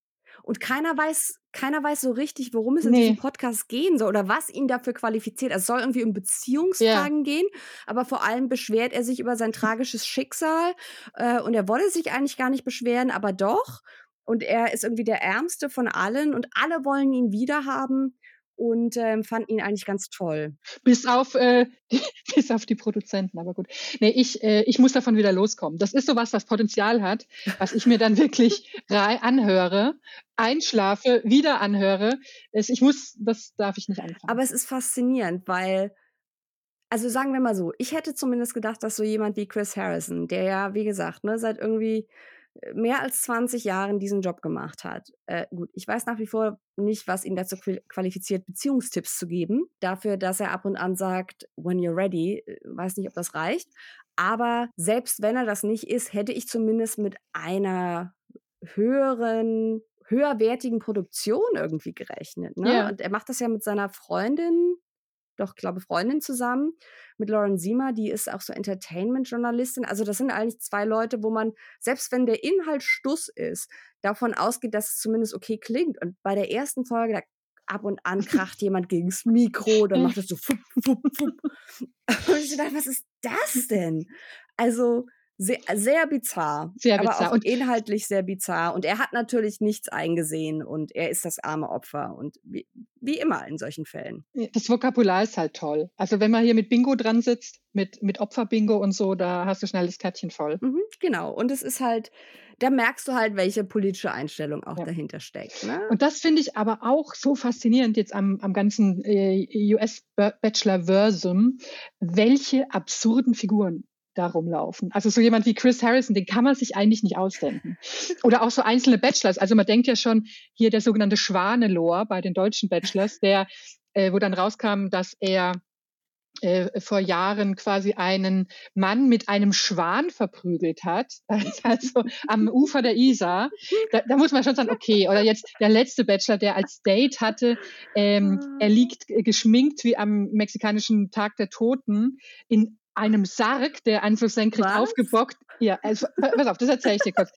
Und keiner weiß, keiner weiß so richtig, worum es in nee. diesem Podcast gehen soll oder was ihn dafür qualifiziert. Es soll irgendwie um Beziehungsfragen ja. gehen, aber vor allem beschwert er sich über sein tragisches Schicksal äh, und er wolle sich eigentlich gar nicht beschweren, aber doch. Und er ist irgendwie der Ärmste von allen und alle wollen ihn wiederhaben und ähm, fanden ihn eigentlich ganz toll. Bis auf, äh, [laughs] bis auf die Produzenten, aber gut. Nee, ich, äh, ich muss davon wieder loskommen. Das ist sowas, was Potenzial hat, was ich mir dann [laughs] wirklich anhöre, einschlafe, wieder anhöre. Ich muss, das darf ich nicht anfangen. Aber es ist faszinierend, weil also sagen wir mal so, ich hätte zumindest gedacht, dass so jemand wie Chris Harrison, der ja, wie gesagt, ne, seit irgendwie mehr als 20 Jahren diesen Job gemacht hat. Äh, gut, ich weiß nach wie vor nicht, was ihn dazu qualifiziert, Beziehungstipps zu geben. Dafür, dass er ab und an sagt, when you're ready, äh, weiß nicht, ob das reicht. Aber selbst wenn er das nicht ist, hätte ich zumindest mit einer höheren, höherwertigen Produktion irgendwie gerechnet. Ne? Ja. Und er macht das ja mit seiner Freundin, doch, glaube Freundin zusammen mit Lauren Siemer, die ist auch so Entertainment-Journalistin. Also das sind eigentlich zwei Leute, wo man, selbst wenn der Inhalt Stuss ist, davon ausgeht, dass es zumindest okay klingt. Und bei der ersten Folge, da ab und an kracht [laughs] jemand gegens Mikro, dann macht es so fupp, fupp, fupp. [laughs] [laughs] Und ich dachte, was ist das denn? Also sehr, sehr bizarr. Sehr bizarr. Aber auch und inhaltlich sehr bizarr. Und er hat natürlich nichts eingesehen und er ist das arme Opfer. Und wie, wie immer in solchen Fällen. Das Vokabular ist halt toll. Also wenn man hier mit Bingo dran sitzt, mit, mit Opferbingo und so, da hast du schnell das Kärtchen voll. Mhm, genau. Und es ist halt, da merkst du halt, welche politische Einstellung auch ja. dahinter steckt. Ne? Und das finde ich aber auch so faszinierend jetzt am, am ganzen äh, US-Bachelor-Versum, welche absurden Figuren da rumlaufen. Also so jemand wie Chris Harrison, den kann man sich eigentlich nicht ausdenken. Oder auch so einzelne Bachelors. Also man denkt ja schon hier der sogenannte Schwanelor bei den deutschen Bachelors, der, äh, wo dann rauskam, dass er äh, vor Jahren quasi einen Mann mit einem Schwan verprügelt hat, [laughs] also am Ufer der Isar. Da, da, muss man schon sagen, okay, oder jetzt der letzte Bachelor, der als Date hatte, ähm, er liegt geschminkt wie am mexikanischen Tag der Toten in einem Sarg, der einfach senkrecht Was? aufgebockt. Ja, also, pass auf, das erzähle ich dir kurz.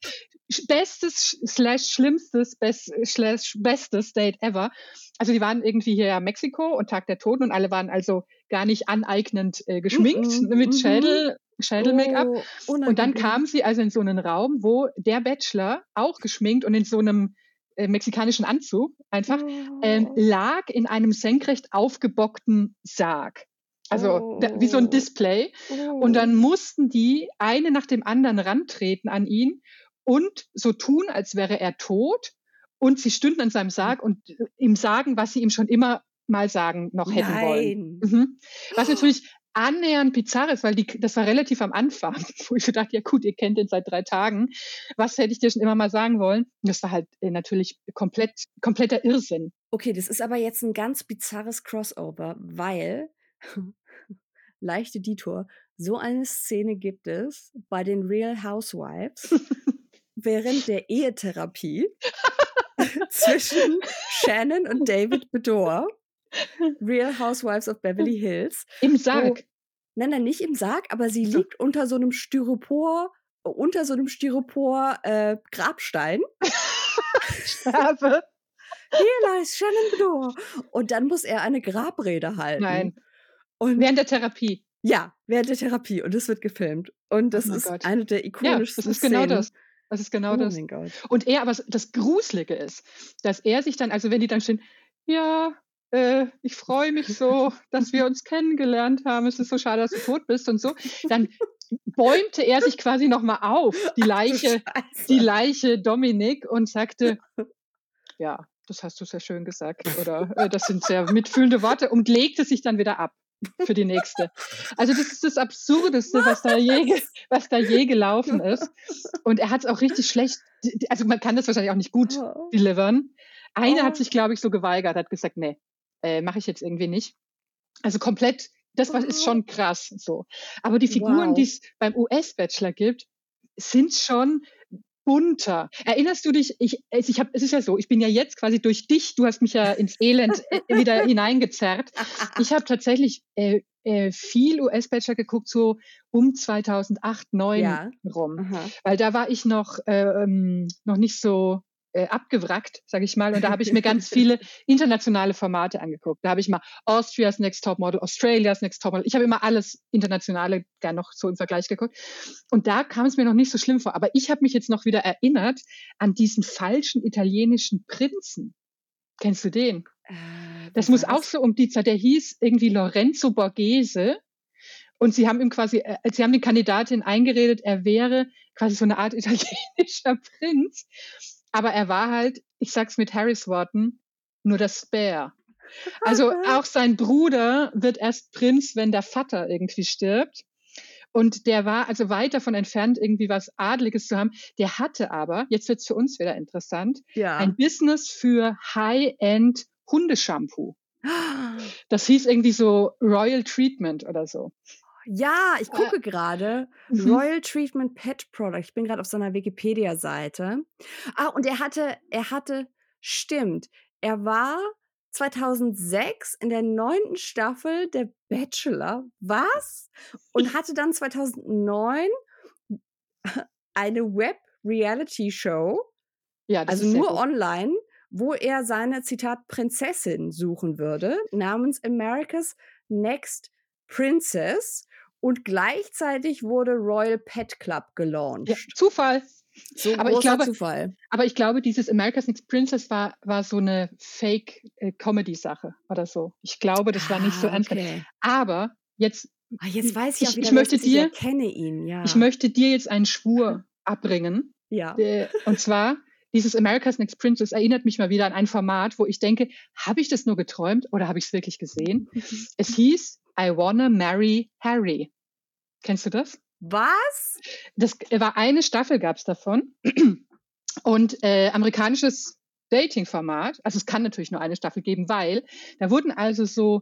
Bestes slash schlimmstes best, slash bestes Date ever. Also die waren irgendwie hier in Mexiko und Tag der Toten und alle waren also gar nicht aneignend äh, geschminkt mm -mm, mit Schädel, Schädel-Make-up. Oh, und dann kamen sie also in so einen Raum, wo der Bachelor auch geschminkt und in so einem äh, mexikanischen Anzug einfach oh. ähm, lag in einem senkrecht aufgebockten Sarg. Also oh. wie so ein oh. Display. Oh. Und dann mussten die eine nach dem anderen rantreten an ihn und so tun, als wäre er tot. Und sie stünden an seinem Sarg und ihm sagen, was sie ihm schon immer mal sagen noch hätten Nein. wollen. Mhm. Was [gasps] natürlich annähernd bizarr ist, weil die, das war relativ am Anfang, [laughs] wo ich so dachte, ja gut, ihr kennt den seit drei Tagen. Was hätte ich dir schon immer mal sagen wollen? Das war halt äh, natürlich komplett, kompletter Irrsinn. Okay, das ist aber jetzt ein ganz bizarres Crossover, weil leichte Detour. So eine Szene gibt es bei den Real Housewives [laughs] während der Ehetherapie [laughs] zwischen Shannon und David Bedore. Real Housewives of Beverly Hills. Im Sarg. Wo, nein, nein, nicht im Sarg, aber sie liegt unter so einem Styropor, unter so einem Styropor äh, Grabstein. [laughs] Sterbe. Hier ist Shannon Bedore. Und dann muss er eine Grabrede halten. Nein. Und während der Therapie. Ja, während der Therapie. Und es wird gefilmt. Und das oh ist Gott. eine der ikonischsten ja, das ist genau Szenen. das. Das ist genau oh das. Und er, aber das Gruselige ist, dass er sich dann, also wenn die dann stehen, ja, äh, ich freue mich so, dass wir uns kennengelernt haben. Es ist so schade, dass du tot bist und so. Dann bäumte er sich quasi nochmal auf, die Leiche, [laughs] die Leiche Dominik und sagte, ja, das hast du sehr schön gesagt oder äh, das sind sehr mitfühlende Worte und legte sich dann wieder ab für die nächste. Also das ist das Absurdeste, [laughs] was da je, was da je gelaufen ist. Und er hat es auch richtig schlecht, also man kann das wahrscheinlich auch nicht gut oh. delivern. Eine hat oh. sich, glaube ich, so geweigert, hat gesagt, nee, äh, mache ich jetzt irgendwie nicht. Also komplett, das was ist schon krass so. Aber die Figuren, wow. die es beim US-Bachelor gibt, sind schon bunter. Erinnerst du dich, ich, ich hab, es ist ja so, ich bin ja jetzt quasi durch dich, du hast mich ja ins Elend äh, [laughs] wieder hineingezerrt. Ich habe tatsächlich äh, äh, viel US-Bachelor geguckt, so um 2008, 2009 ja. rum. Aha. Weil da war ich noch, äh, ähm, noch nicht so äh, abgewrackt, sage ich mal. Und da habe ich mir ganz [laughs] viele internationale Formate angeguckt. Da habe ich mal Austria's Next Top Model, Australia's Next Top Model. Ich habe immer alles internationale gern noch so im Vergleich geguckt. Und da kam es mir noch nicht so schlimm vor. Aber ich habe mich jetzt noch wieder erinnert an diesen falschen italienischen Prinzen. Kennst du den? Äh, das muss auch so um die Zeit. Der hieß irgendwie Lorenzo Borghese. Und sie haben ihm quasi, äh, sie haben die Kandidatin eingeredet, er wäre quasi so eine Art [laughs] italienischer Prinz. Aber er war halt, ich sag's mit Harrys Worten, nur das Spare. Also [laughs] auch sein Bruder wird erst Prinz, wenn der Vater irgendwie stirbt. Und der war also weit davon entfernt, irgendwie was Adliges zu haben. Der hatte aber, jetzt wird's für uns wieder interessant, ja. ein Business für High-End Hundeshampoo. [gasps] Das hieß irgendwie so Royal Treatment oder so. Ja, ich gucke äh, gerade. Mhm. Royal Treatment Pet Product. Ich bin gerade auf seiner Wikipedia-Seite. Ah, und er hatte, er hatte, stimmt, er war 2006 in der neunten Staffel der Bachelor. Was? Und hatte dann 2009 eine Web-Reality-Show. Ja, also nur online, wo er seine Zitat Prinzessin suchen würde, namens America's Next Princess und gleichzeitig wurde Royal Pet Club gelauncht. Ja, Zufall. So aber ich glaube, Zufall. Aber ich glaube, dieses America's Next Princess war, war so eine Fake-Comedy-Sache äh, oder so. Ich glaube, das war nicht so ah, ernst. Okay. Aber jetzt, ah, jetzt weiß ich, ich, ich möchte dir, ich kenne ihn, ja. Ich möchte dir jetzt einen Schwur [laughs] abbringen. Ja. und zwar, dieses America's Next Princess erinnert mich mal wieder an ein Format, wo ich denke, habe ich das nur geträumt oder habe ich es wirklich gesehen? [laughs] es hieß I Wanna Marry Harry. Kennst du das? Was? Das war eine Staffel, gab es davon. [clears throat] Und äh, amerikanisches Dating-Format. Also es kann natürlich nur eine Staffel geben, weil da wurden also so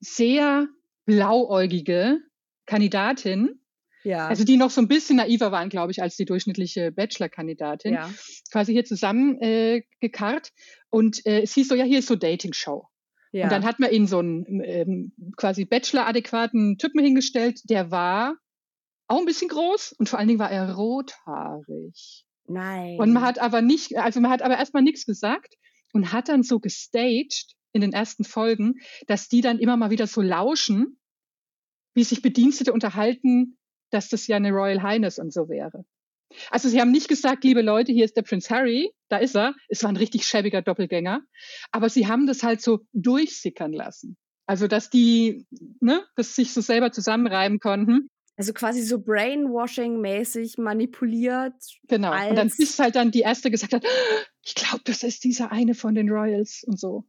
sehr blauäugige Kandidatinnen, ja. also die noch so ein bisschen naiver waren, glaube ich, als die durchschnittliche Bachelor-Kandidatin, ja. quasi hier zusammen äh, gekarrt. Und äh, es hieß so, ja, hier ist so Dating-Show. Ja. Und dann hat man ihnen so einen ähm, quasi Bachelor-adäquaten Typen hingestellt, der war auch ein bisschen groß und vor allen Dingen war er rothaarig. Nein. Und man hat aber nicht, also man hat aber erstmal nichts gesagt und hat dann so gestaged in den ersten Folgen, dass die dann immer mal wieder so lauschen, wie sich Bedienstete unterhalten, dass das ja eine Royal Highness und so wäre. Also sie haben nicht gesagt, liebe Leute, hier ist der Prinz Harry, da ist er. Es war ein richtig schäbiger Doppelgänger. Aber sie haben das halt so durchsickern lassen. Also dass die, ne, das sich so selber zusammenreiben konnten. Also quasi so Brainwashing-mäßig manipuliert. Genau. Und dann ist halt dann die erste gesagt hat, ich glaube, das ist dieser eine von den Royals und so.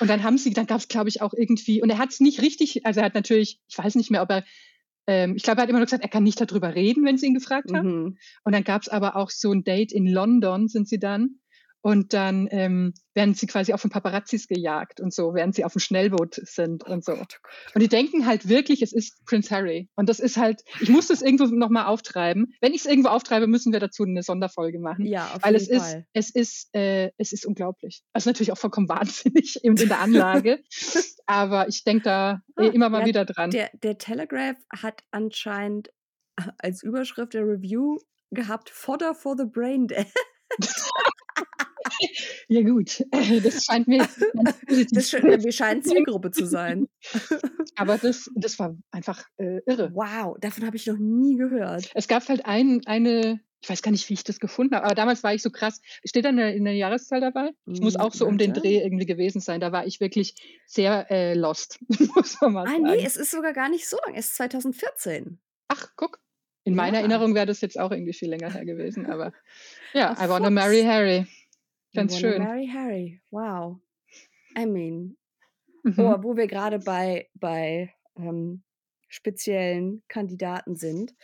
Und dann haben sie, dann gab es, glaube ich, auch irgendwie, und er hat es nicht richtig, also er hat natürlich, ich weiß nicht mehr, ob er ähm, ich glaube, er hat immer nur gesagt, er kann nicht darüber reden, wenn sie ihn gefragt haben. Mhm. Und dann gab es aber auch so ein Date in London, sind sie dann. Und dann ähm, werden sie quasi auch von Paparazzis gejagt und so, während sie auf dem Schnellboot sind oh und so. Oh. Und die denken halt wirklich, es ist Prince Harry. Und das ist halt, ich muss das irgendwo nochmal auftreiben. Wenn ich es irgendwo auftreibe, müssen wir dazu eine Sonderfolge machen. Ja, auf weil jeden es Fall. ist, es ist, äh, es ist unglaublich. Also natürlich auch vollkommen [laughs] wahnsinnig in, in der Anlage. [laughs] Aber ich denke da äh, immer mal ja, wieder dran. Der, der Telegraph hat anscheinend als Überschrift der Review gehabt, Fodder for the Brain Dead. [laughs] Ja gut, [laughs] das scheint mir das scheint, wir scheinen Zielgruppe zu sein. [laughs] Aber das, das war einfach äh, irre. Wow, davon habe ich noch nie gehört. Es gab halt ein, eine, ich weiß gar nicht, wie ich das gefunden habe, aber damals war ich so krass. Steht da eine, in der Jahreszahl dabei? Es muss auch so um den Dreh irgendwie gewesen sein. Da war ich wirklich sehr äh, lost, [laughs] muss man mal ah, sagen. nee, es ist sogar gar nicht so lang. Es ist 2014. Ach, guck. In meiner ja. Erinnerung wäre das jetzt auch irgendwie viel länger her gewesen, aber ja, I wanna marry Harry. Ganz schön. Marry Harry. Wow. I mean. Mhm. Oh, wo wir gerade bei, bei ähm, speziellen Kandidaten sind.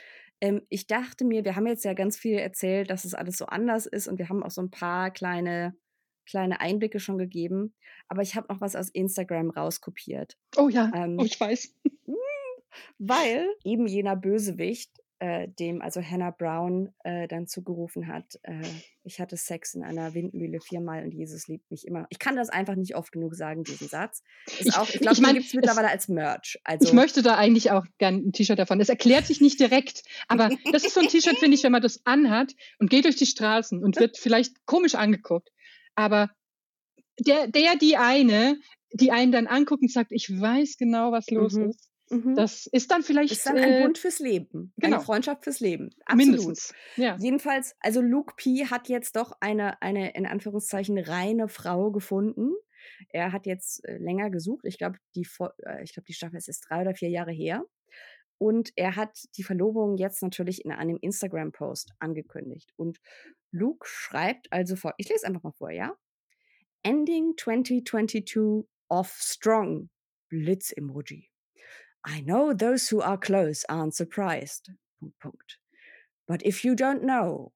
Ähm, ich dachte mir, wir haben jetzt ja ganz viel erzählt, dass es alles so anders ist und wir haben auch so ein paar kleine, kleine Einblicke schon gegeben. Aber ich habe noch was aus Instagram rauskopiert. Oh ja, ähm, oh, ich weiß. Weil eben jener Bösewicht äh, dem also Hannah Brown äh, dann zugerufen hat, äh, ich hatte Sex in einer Windmühle viermal und Jesus liebt mich immer. Ich kann das einfach nicht oft genug sagen, diesen Satz. Ist ich, auch, ich glaube, ich mein, gibt es mittlerweile als Merch. Also, ich möchte da eigentlich auch gern ein T-Shirt davon. Es erklärt sich nicht direkt, aber das ist so ein T-Shirt, finde ich, wenn man das anhat und geht durch die Straßen und wird vielleicht komisch angeguckt. Aber der, der, die eine, die einen dann anguckt und sagt, ich weiß genau, was los mhm. ist. Mhm. Das ist dann vielleicht. Ist dann ein äh, Bund fürs Leben. Genau. Eine Freundschaft fürs Leben. Absolut. Mindestens. Ja. Jedenfalls, also Luke P. hat jetzt doch eine, eine, in Anführungszeichen, reine Frau gefunden. Er hat jetzt äh, länger gesucht. Ich glaube, die, äh, ich die Staffel ist jetzt drei oder vier Jahre her. Und er hat die Verlobung jetzt natürlich in einem Instagram-Post angekündigt. Und Luke schreibt also vor, ich lese einfach mal vor, ja? Ending 2022 off strong. Blitz-Emoji. I know those who are close aren't surprised. But if you don't know,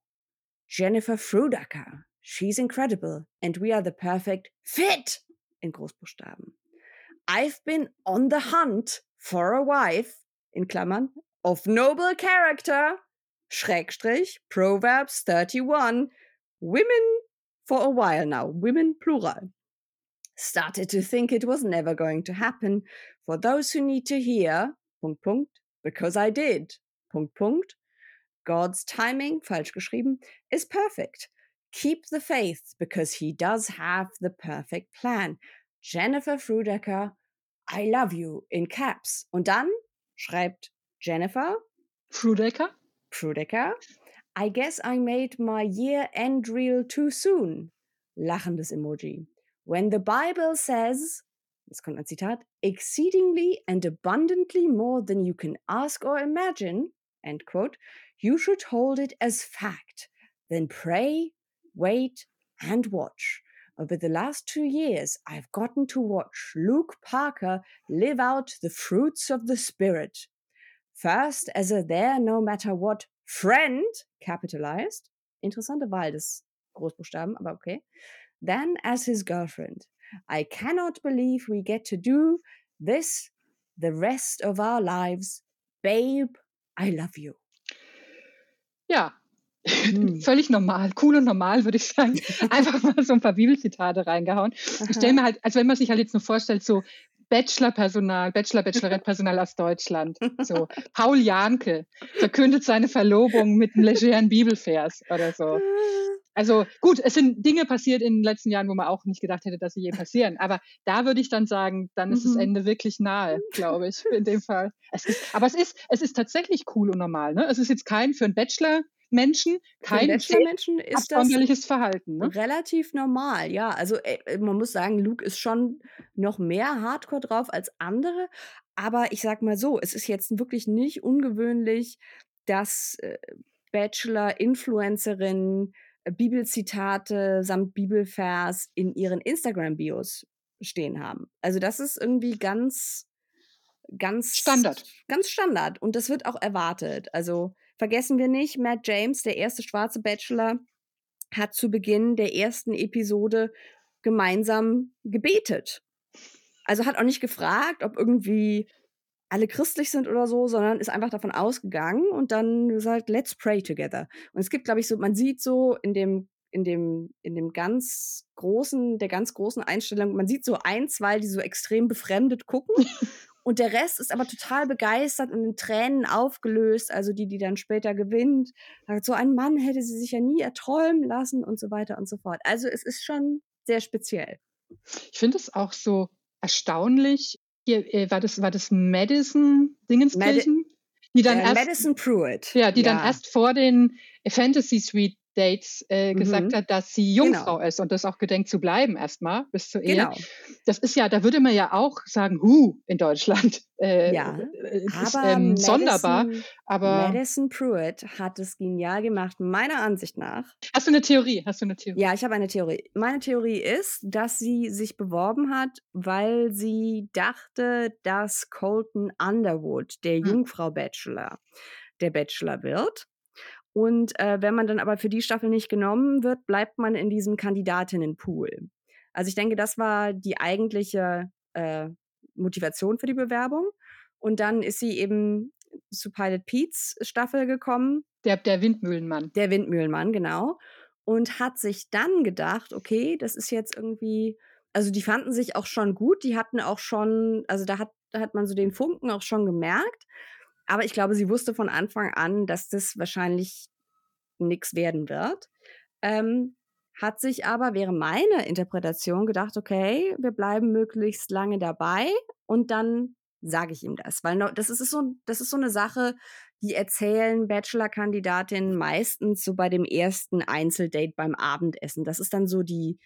Jennifer Frudacker, she's incredible and we are the perfect fit in Großbuchstaben. I've been on the hunt for a wife, in Klammern, of noble character, Schrägstrich, Proverbs 31, women for a while now, women plural. Started to think it was never going to happen, For those who need to hear, Punkt, Punkt, because I did, Punkt, Punkt, God's timing, falsch geschrieben, is perfect. Keep the faith because he does have the perfect plan. Jennifer Frudecker, I love you in caps. Und dann schreibt Jennifer Frudecker, Frudecker, I guess I made my year end reel too soon. Lachendes Emoji. When the Bible says jetzt kommt ein Zitat, exceedingly and abundantly more than you can ask or imagine, end quote, you should hold it as fact. Then pray, wait, and watch. Over the last two years, I've gotten to watch Luke Parker live out the fruits of the Spirit. First as a there no matter what friend, capitalized, interessante Wahl des Großbuchstaben, aber okay, then as his girlfriend. I cannot believe we get to do this the rest of our lives. Babe, I love you. Ja, hm. [laughs] völlig normal, cool und normal, würde ich sagen. [laughs] Einfach mal so ein paar Bibelzitate reingehauen. Ich stelle mir halt, also wenn man sich halt jetzt nur vorstellt, so Bachelor-Personal, Bachelor, Bachelorette-Personal aus Deutschland. So, Paul Janke verkündet seine Verlobung mit einem legeren Bibelvers oder so. [laughs] Also gut, es sind Dinge passiert in den letzten Jahren, wo man auch nicht gedacht hätte, dass sie je passieren. Aber da würde ich dann sagen, dann ist mhm. das Ende wirklich nahe, glaube ich, in dem Fall. Es ist, aber es ist, es ist tatsächlich cool und normal. Ne? Es ist jetzt kein für einen Bachelor. Menschen kein Bachelor-Menschen ist das Verhalten. Ne? Relativ normal, ja. Also äh, man muss sagen, Luke ist schon noch mehr Hardcore drauf als andere. Aber ich sag mal so, es ist jetzt wirklich nicht ungewöhnlich, dass äh, Bachelor-Influencerinnen Bibelzitate samt Bibelvers in ihren Instagram-Bios stehen haben. Also das ist irgendwie ganz, ganz Standard. Ganz Standard. Und das wird auch erwartet. Also vergessen wir nicht, Matt James, der erste schwarze Bachelor, hat zu Beginn der ersten Episode gemeinsam gebetet. Also hat auch nicht gefragt, ob irgendwie alle christlich sind oder so, sondern ist einfach davon ausgegangen und dann gesagt, let's pray together. Und es gibt, glaube ich, so, man sieht so in dem, in dem, in dem ganz großen, der ganz großen Einstellung, man sieht so ein, zwei, die so extrem befremdet gucken. [laughs] und der Rest ist aber total begeistert und in Tränen aufgelöst, also die, die dann später gewinnt. So ein Mann hätte sie sich ja nie erträumen lassen und so weiter und so fort. Also es ist schon sehr speziell. Ich finde es auch so erstaunlich, hier, äh, war das, war das Madison Dingenskirchen? Mad die dann äh, erst, Madison Pruitt. Ja, die ja. dann erst vor den Fantasy Suite Dates äh, mhm. gesagt hat, dass sie. Jungfrau genau. ist und das auch gedenkt zu bleiben erstmal bis zur Ehe. Genau. Das ist ja, da würde man ja auch sagen, hu in Deutschland. [laughs] Äh, ja, äh, ist, aber ähm, Madison, sonderbar. Aber Madison Pruitt hat es genial gemacht, meiner Ansicht nach. Hast du eine Theorie? Hast du eine Theorie? Ja, ich habe eine Theorie. Meine Theorie ist, dass sie sich beworben hat, weil sie dachte, dass Colton Underwood, der hm. Jungfrau Bachelor, der Bachelor wird. Und äh, wenn man dann aber für die Staffel nicht genommen wird, bleibt man in diesem Kandidatinnenpool. Also ich denke, das war die eigentliche äh, Motivation für die Bewerbung. Und dann ist sie eben zu Pilot Pete's Staffel gekommen. Der, der Windmühlenmann. Der Windmühlenmann, genau. Und hat sich dann gedacht, okay, das ist jetzt irgendwie, also die fanden sich auch schon gut, die hatten auch schon, also da hat, da hat man so den Funken auch schon gemerkt. Aber ich glaube, sie wusste von Anfang an, dass das wahrscheinlich nichts werden wird. Ähm, hat sich aber, wäre meine Interpretation, gedacht, okay, wir bleiben möglichst lange dabei und dann sage ich ihm das. Weil das ist, so, das ist so eine Sache, die erzählen Bachelor-Kandidatinnen meistens so bei dem ersten Einzeldate beim Abendessen. Das ist dann so die,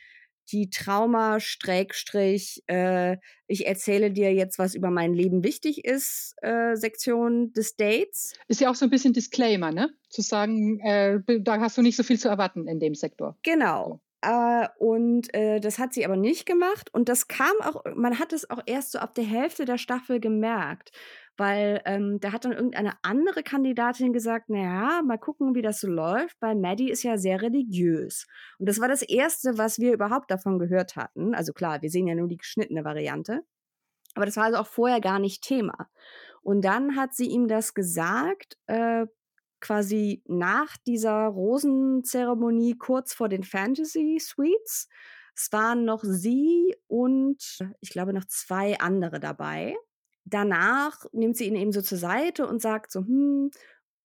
die Trauma Streckstrich, äh, ich erzähle dir jetzt, was über mein Leben wichtig ist, äh, Sektion des Dates. Ist ja auch so ein bisschen Disclaimer, ne? Zu sagen, äh, da hast du nicht so viel zu erwarten in dem Sektor. Genau. Äh, und äh, das hat sie aber nicht gemacht. Und das kam auch, man hat es auch erst so ab der Hälfte der Staffel gemerkt weil ähm, da hat dann irgendeine andere Kandidatin gesagt, naja, mal gucken, wie das so läuft, weil Maddie ist ja sehr religiös. Und das war das Erste, was wir überhaupt davon gehört hatten. Also klar, wir sehen ja nur die geschnittene Variante. Aber das war also auch vorher gar nicht Thema. Und dann hat sie ihm das gesagt, äh, quasi nach dieser Rosenzeremonie kurz vor den Fantasy Suites. Es waren noch sie und ich glaube noch zwei andere dabei danach nimmt sie ihn eben so zur Seite und sagt so, hm,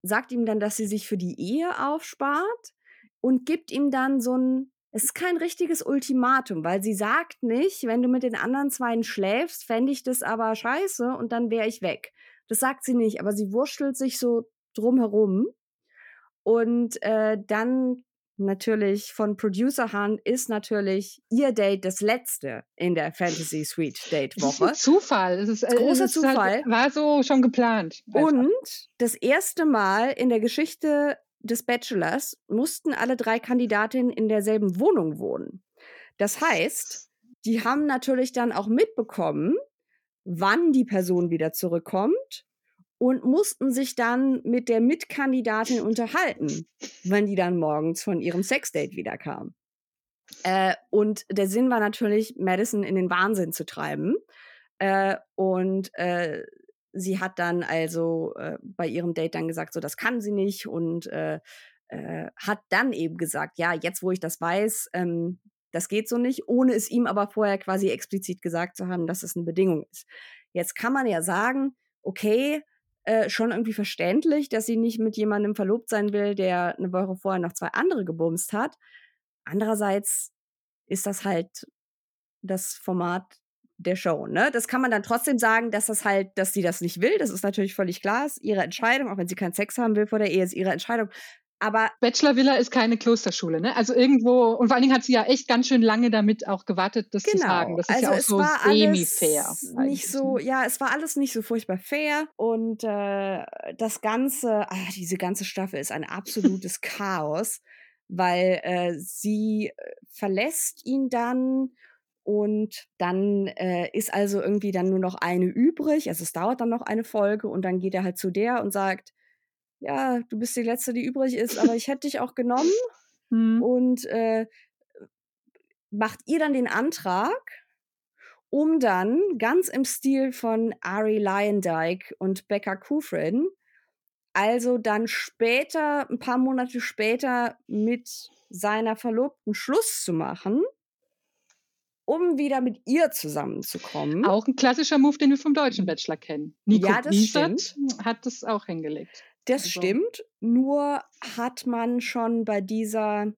sagt ihm dann, dass sie sich für die Ehe aufspart und gibt ihm dann so ein, es ist kein richtiges Ultimatum, weil sie sagt nicht, wenn du mit den anderen Zweien schläfst, fände ich das aber scheiße und dann wäre ich weg. Das sagt sie nicht, aber sie wurschtelt sich so drumherum. Und äh, dann natürlich von Producer Han ist natürlich ihr Date das letzte in der Fantasy Suite Date Woche. Das ist ein Zufall. Es ist, äh, großer es ist halt Zufall. Halt, war so schon geplant. Und das erste Mal in der Geschichte des Bachelors mussten alle drei Kandidatinnen in derselben Wohnung wohnen. Das heißt, die haben natürlich dann auch mitbekommen, wann die Person wieder zurückkommt und mussten sich dann mit der Mitkandidatin unterhalten, wenn die dann morgens von ihrem Sexdate wiederkam. Äh, und der Sinn war natürlich, Madison in den Wahnsinn zu treiben. Äh, und äh, sie hat dann also äh, bei ihrem Date dann gesagt, so das kann sie nicht und äh, äh, hat dann eben gesagt, ja, jetzt wo ich das weiß, ähm, das geht so nicht, ohne es ihm aber vorher quasi explizit gesagt zu haben, dass es eine Bedingung ist. Jetzt kann man ja sagen, okay, äh, schon irgendwie verständlich, dass sie nicht mit jemandem verlobt sein will, der eine Woche vorher noch zwei andere gebumst hat. Andererseits ist das halt das Format der Show, ne? Das kann man dann trotzdem sagen, dass das halt, dass sie das nicht will. Das ist natürlich völlig klar, ist ihre Entscheidung, auch wenn sie keinen Sex haben will vor der Ehe, ist ihre Entscheidung. Aber Bachelor Villa ist keine Klosterschule, ne? Also irgendwo, und vor allen Dingen hat sie ja echt ganz schön lange damit auch gewartet, das genau. zu sagen. Das ist also ja auch so semi-fair. Nicht so, ja, es war alles nicht so furchtbar fair. Und äh, das Ganze, ach, diese ganze Staffel ist ein absolutes [laughs] Chaos, weil äh, sie äh, verlässt ihn dann und dann äh, ist also irgendwie dann nur noch eine übrig. Also es dauert dann noch eine Folge und dann geht er halt zu der und sagt, ja, du bist die Letzte, die übrig ist, aber ich hätte dich auch genommen. mhm. und äh, macht ihr dann den Antrag, um dann ganz im Stil von Ari Lyondike und Becca Kufrin, also dann später, ein paar Monate später mit seiner Verlobten Schluss zu machen um wieder mit ihr zusammenzukommen. Auch ein klassischer Move, den wir vom deutschen Bachelor kennen. Nico ja, das stimmt. hat das auch hingelegt. Das also. stimmt. Nur hat man schon bei dieser,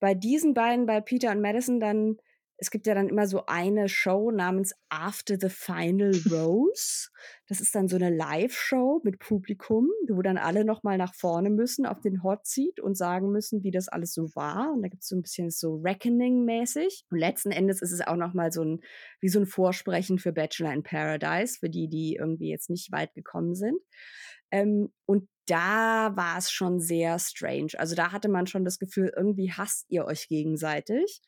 bei diesen beiden, bei Peter und Madison, dann es gibt ja dann immer so eine Show namens After the Final Rose. Das ist dann so eine Live-Show mit Publikum, wo dann alle nochmal nach vorne müssen auf den Hot Seat und sagen müssen, wie das alles so war. Und da gibt es so ein bisschen so Reckoning-mäßig. Und letzten Endes ist es auch nochmal so ein, wie so ein Vorsprechen für Bachelor in Paradise, für die, die irgendwie jetzt nicht weit gekommen sind. Ähm, und da war es schon sehr strange. Also da hatte man schon das Gefühl, irgendwie hasst ihr euch gegenseitig.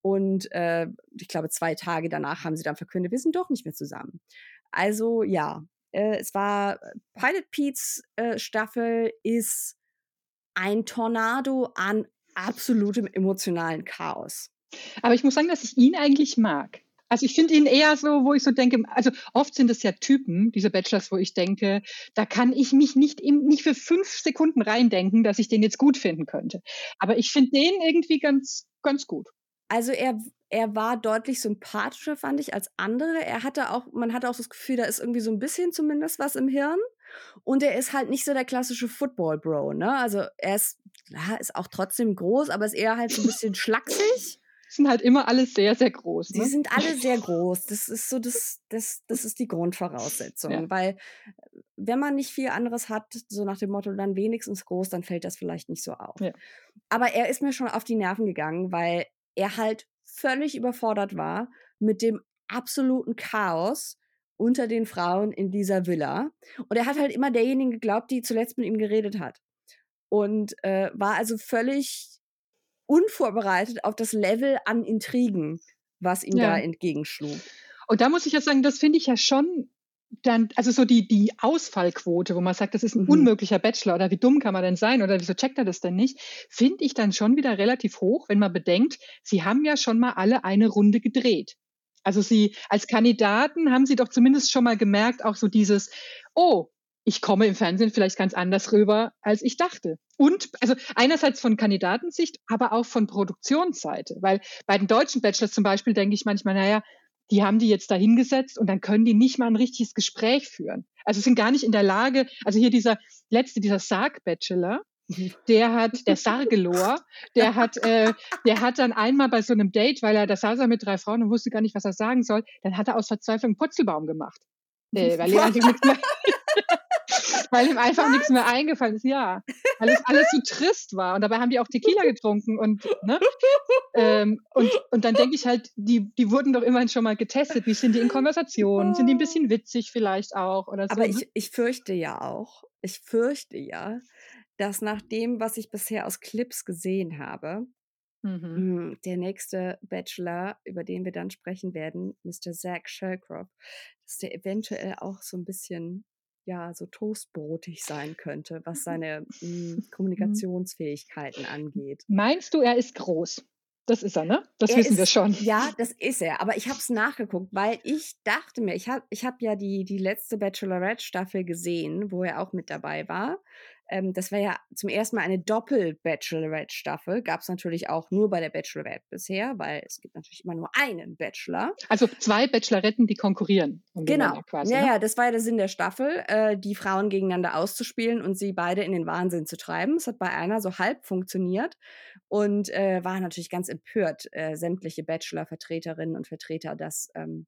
Und äh, ich glaube, zwei Tage danach haben sie dann verkündet, wir sind doch nicht mehr zusammen. Also ja, äh, es war äh, Pilot Pete's äh, Staffel ist ein Tornado an absolutem emotionalen Chaos. Aber ich muss sagen, dass ich ihn eigentlich mag. Also ich finde ihn eher so, wo ich so denke, also oft sind es ja Typen, diese Bachelors, wo ich denke, da kann ich mich nicht, nicht für fünf Sekunden reindenken, dass ich den jetzt gut finden könnte. Aber ich finde den irgendwie ganz, ganz gut. Also er, er war deutlich sympathischer, fand ich, als andere. Er hatte auch, man hatte auch das Gefühl, da ist irgendwie so ein bisschen zumindest was im Hirn. Und er ist halt nicht so der klassische Football-Bro, ne? Also er ist, ja, ist auch trotzdem groß, aber ist eher halt so ein bisschen schlaksig. Sind halt immer alle sehr, sehr groß. Ne? Die sind alle [laughs] sehr groß. Das ist so das, das, das ist die Grundvoraussetzung. Ja. Weil wenn man nicht viel anderes hat, so nach dem Motto, dann wenigstens groß, dann fällt das vielleicht nicht so auf. Ja. Aber er ist mir schon auf die Nerven gegangen, weil er halt völlig überfordert war mit dem absoluten Chaos unter den Frauen in dieser Villa. Und er hat halt immer derjenige geglaubt, die zuletzt mit ihm geredet hat. Und äh, war also völlig unvorbereitet auf das Level an Intrigen, was ihm ja. da entgegenschlug. Und da muss ich ja sagen, das finde ich ja schon dann, also so die, die Ausfallquote, wo man sagt, das ist ein mhm. unmöglicher Bachelor oder wie dumm kann man denn sein oder wieso checkt er das denn nicht, finde ich dann schon wieder relativ hoch, wenn man bedenkt, sie haben ja schon mal alle eine Runde gedreht. Also sie als Kandidaten haben sie doch zumindest schon mal gemerkt, auch so dieses, oh, ich komme im Fernsehen vielleicht ganz anders rüber, als ich dachte. Und also einerseits von Kandidatensicht, aber auch von Produktionsseite. Weil bei den deutschen Bachelors zum Beispiel denke ich manchmal, naja, die haben die jetzt da hingesetzt und dann können die nicht mal ein richtiges Gespräch führen. Also sind gar nicht in der Lage, also hier dieser letzte, dieser Sarg-Bachelor, der hat, der Sargelor, der hat, äh, der hat dann einmal bei so einem Date, weil er, da saß er mit drei Frauen und wusste gar nicht, was er sagen soll, dann hat er aus Verzweiflung einen Putzelbaum gemacht. Äh, weil, er [laughs] nichts mehr, weil ihm einfach was? nichts mehr eingefallen ist, ja. Weil es alles so [laughs] trist war. Und dabei haben die auch Tequila getrunken und, ne? ähm, und, und dann denke ich halt, die, die wurden doch immerhin schon mal getestet. Wie sind die in Konversation? Sind die ein bisschen witzig vielleicht auch oder so? Aber ne? ich, ich fürchte ja auch, ich fürchte ja, dass nach dem, was ich bisher aus Clips gesehen habe, Mhm. Hm, der nächste Bachelor, über den wir dann sprechen werden, Mr. Zach Shelcroft, dass der eventuell auch so ein bisschen ja, so toastbrotig sein könnte, was seine mh, hm, mhm. Kommunikationsfähigkeiten angeht. Meinst du, er ist groß? Das ist er, ne? Das er wissen ist, wir schon. Ja, das ist er. Aber ich habe es nachgeguckt, weil ich dachte mir, ich habe ich hab ja die, die letzte Bachelorette-Staffel gesehen, wo er auch mit dabei war. Ähm, das war ja zum ersten Mal eine Doppel-Bachelorette-Staffel. Gab es natürlich auch nur bei der Bachelorette bisher, weil es gibt natürlich immer nur einen Bachelor. Also zwei Bacheloretten, die konkurrieren. Um genau. Quasi, ja, ne? ja, das war ja der Sinn der Staffel, äh, die Frauen gegeneinander auszuspielen und sie beide in den Wahnsinn zu treiben. Es hat bei einer so halb funktioniert und äh, war natürlich ganz empört, äh, sämtliche Bachelor-Vertreterinnen und Vertreter, dass ähm,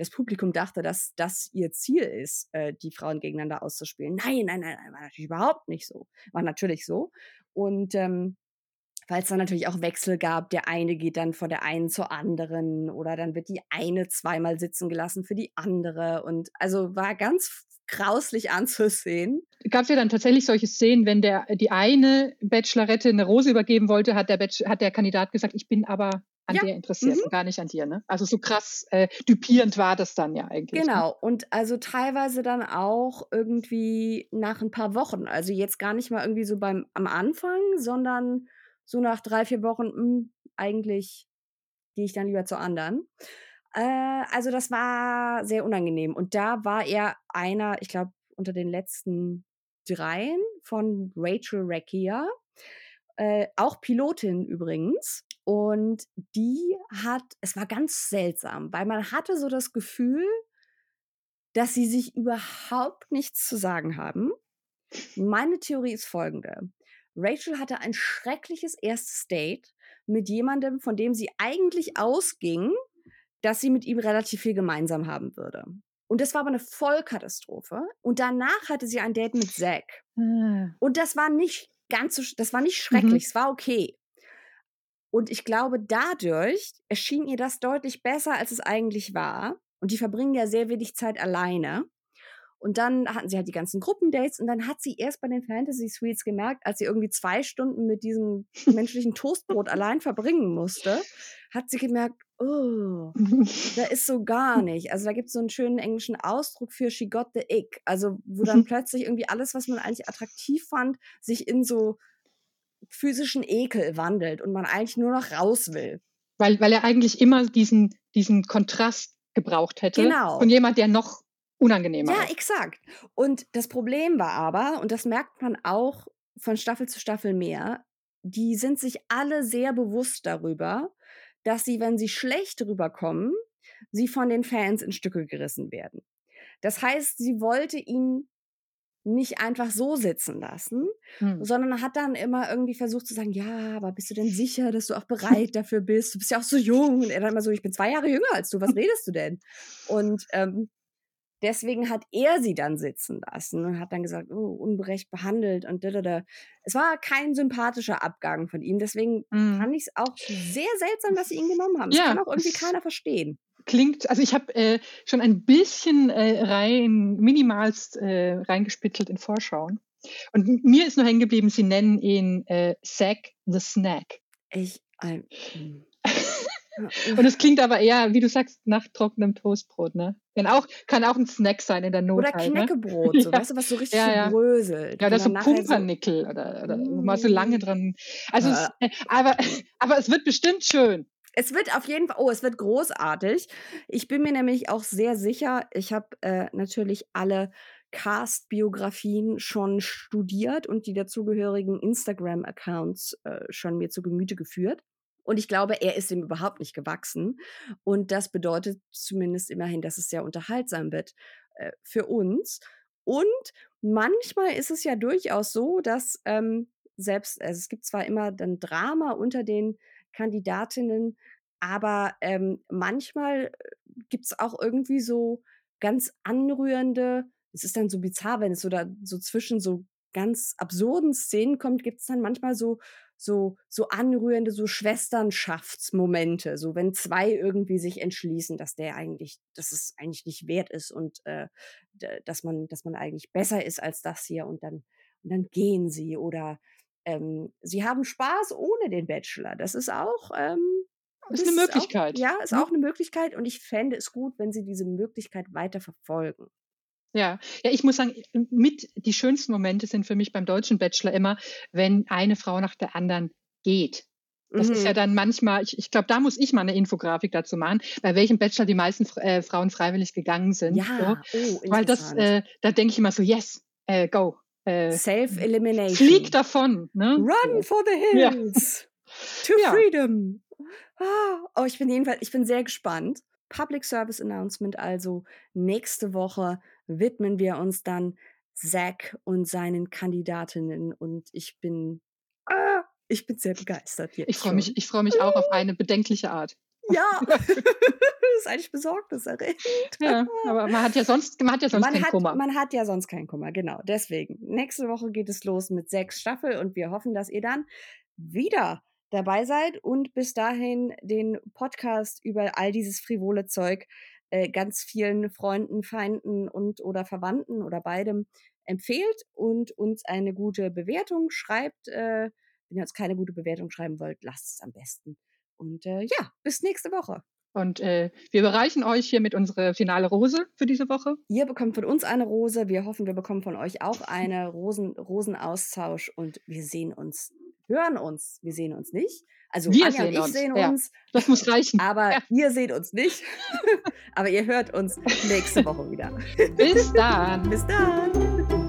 das Publikum dachte, dass das ihr Ziel ist, äh, die Frauen gegeneinander auszuspielen. Nein, nein, nein, nein, war natürlich überhaupt nicht so. War natürlich so. Und ähm, weil es dann natürlich auch Wechsel gab, der eine geht dann von der einen zur anderen oder dann wird die eine zweimal sitzen gelassen für die andere. Und also war ganz grauslich anzusehen. Gab es ja dann tatsächlich solche Szenen, wenn der die eine Bachelorette eine Rose übergeben wollte, hat der, Bachelor, hat der Kandidat gesagt, ich bin aber an ja. dir interessiert mhm. und gar nicht an dir. Ne? Also so krass äh, düpierend war das dann ja eigentlich. Ne? Genau, ne? und also teilweise dann auch irgendwie nach ein paar Wochen. Also jetzt gar nicht mal irgendwie so beim am Anfang, sondern so nach drei, vier Wochen, mh, hm, eigentlich gehe ich dann lieber zu anderen. Äh, also das war sehr unangenehm. Und da war er einer, ich glaube, unter den letzten dreien von Rachel Reckia, äh, auch Pilotin übrigens. Und die hat, es war ganz seltsam, weil man hatte so das Gefühl, dass sie sich überhaupt nichts zu sagen haben. Meine Theorie ist folgende. Rachel hatte ein schreckliches erstes Date mit jemandem, von dem sie eigentlich ausging, dass sie mit ihm relativ viel gemeinsam haben würde. Und das war aber eine Vollkatastrophe. Und danach hatte sie ein Date mit Zack. Ah. Und das war nicht ganz so, das war nicht mhm. schrecklich, mhm. es war okay. Und ich glaube, dadurch erschien ihr das deutlich besser, als es eigentlich war. Und die verbringen ja sehr wenig Zeit alleine. Und dann hatten sie halt die ganzen Gruppendates und dann hat sie erst bei den Fantasy Suites gemerkt, als sie irgendwie zwei Stunden mit diesem menschlichen Toastbrot [laughs] allein verbringen musste, hat sie gemerkt, oh, da ist so gar nicht. Also da gibt es so einen schönen englischen Ausdruck für she got the ick. Also wo dann [laughs] plötzlich irgendwie alles, was man eigentlich attraktiv fand, sich in so physischen Ekel wandelt und man eigentlich nur noch raus will. Weil, weil er eigentlich immer diesen, diesen Kontrast gebraucht hätte. Genau. Von jemand, der noch unangenehmer Ja, exakt. Und das Problem war aber, und das merkt man auch von Staffel zu Staffel mehr, die sind sich alle sehr bewusst darüber, dass sie, wenn sie schlecht rüberkommen, sie von den Fans in Stücke gerissen werden. Das heißt, sie wollte ihn nicht einfach so sitzen lassen, hm. sondern hat dann immer irgendwie versucht zu sagen, ja, aber bist du denn sicher, dass du auch bereit dafür bist? Du bist ja auch so jung. Und er dann immer so, ich bin zwei Jahre jünger als du, was [laughs] redest du denn? Und ähm, deswegen hat er sie dann sitzen lassen und hat dann gesagt, oh, unberecht behandelt und da, da, da. Es war kein sympathischer Abgang von ihm, deswegen mm. fand ich es auch sehr seltsam, dass sie ihn genommen haben. Ja. Das kann auch irgendwie keiner verstehen klingt, also ich habe äh, schon ein bisschen äh, rein, minimalst äh, reingespitzelt in Vorschauen. Und mir ist nur hängen geblieben, sie nennen ihn äh, Zack the Snack. Ich, ein, [laughs] Und es klingt aber eher, wie du sagst, nach trockenem Toastbrot, ne? Kann auch, kann auch ein Snack sein in der Not. Oder halt, ne? Knäckebrot, ne? so, [laughs] ja. weißt du, was so richtig ja, ja. bröselt. Ja, oder so Pumpernickel so oder, oder mm. mal so lange dran. Also, es, äh, aber, [laughs] aber es wird bestimmt schön. Es wird auf jeden Fall, oh, es wird großartig. Ich bin mir nämlich auch sehr sicher, ich habe äh, natürlich alle Cast-Biografien schon studiert und die dazugehörigen Instagram-Accounts äh, schon mir zu Gemüte geführt. Und ich glaube, er ist dem überhaupt nicht gewachsen. Und das bedeutet zumindest immerhin, dass es sehr unterhaltsam wird äh, für uns. Und manchmal ist es ja durchaus so, dass ähm, selbst, also es gibt zwar immer dann Drama unter den Kandidatinnen, aber ähm, manchmal äh, gibt es auch irgendwie so ganz anrührende, es ist dann so bizarr, wenn es so da so zwischen so ganz absurden Szenen kommt, gibt es dann manchmal so so, so anrührende, so Schwesternschaftsmomente, so wenn zwei irgendwie sich entschließen, dass der eigentlich, dass es eigentlich nicht wert ist und äh, dass man, dass man eigentlich besser ist als das hier und dann, und dann gehen sie oder ähm, sie haben Spaß ohne den Bachelor. Das ist auch ähm, ist eine Möglichkeit. Auch, ja, ist auch eine Möglichkeit und ich fände es gut, wenn sie diese Möglichkeit weiter verfolgen. Ja, ja, ich muss sagen, mit die schönsten Momente sind für mich beim deutschen Bachelor immer, wenn eine Frau nach der anderen geht. Das mhm. ist ja mhm. dann manchmal, ich, ich glaube, da muss ich mal eine Infografik dazu machen, bei welchem Bachelor die meisten äh, Frauen freiwillig gegangen sind. Ja, so. oh, Weil das, äh, da denke ich immer so, yes, äh, go. Äh, Self-Elimination. Flieg davon. Ne? Run for the hills. Ja. [laughs] To ja. freedom. Ah, oh, ich bin jedenfalls, ich bin sehr gespannt. Public Service Announcement also nächste Woche widmen wir uns dann Zack und seinen Kandidatinnen und ich bin, ah, ich bin sehr begeistert jetzt. Ich freue mich, ich freue mich auch auf eine bedenkliche Art. Ja, das [laughs] ist eigentlich besorgniserregend. Ja, aber man hat ja sonst, man hat ja sonst man keinen hat, Kummer. Man hat ja sonst keinen Kummer, genau. Deswegen, nächste Woche geht es los mit sechs Staffel und wir hoffen, dass ihr dann wieder dabei seid und bis dahin den Podcast über all dieses frivole Zeug äh, ganz vielen Freunden, Feinden und oder Verwandten oder beidem empfehlt und uns eine gute Bewertung schreibt. Äh, wenn ihr uns keine gute Bewertung schreiben wollt, lasst es am besten. Und äh, ja, bis nächste Woche. Und äh, wir überreichen euch hiermit unsere finale Rose für diese Woche. Ihr bekommt von uns eine Rose. Wir hoffen, wir bekommen von euch auch eine Rosen, Rosenaustausch und wir sehen uns hören uns. Wir sehen uns nicht. Also Wir Anja und sehen ich uns, sehen ja. uns, Das muss reichen. aber Ja. ihr seht uns nicht. [laughs] aber ihr hört uns nächste Woche wieder. Bis dann. Bis dann.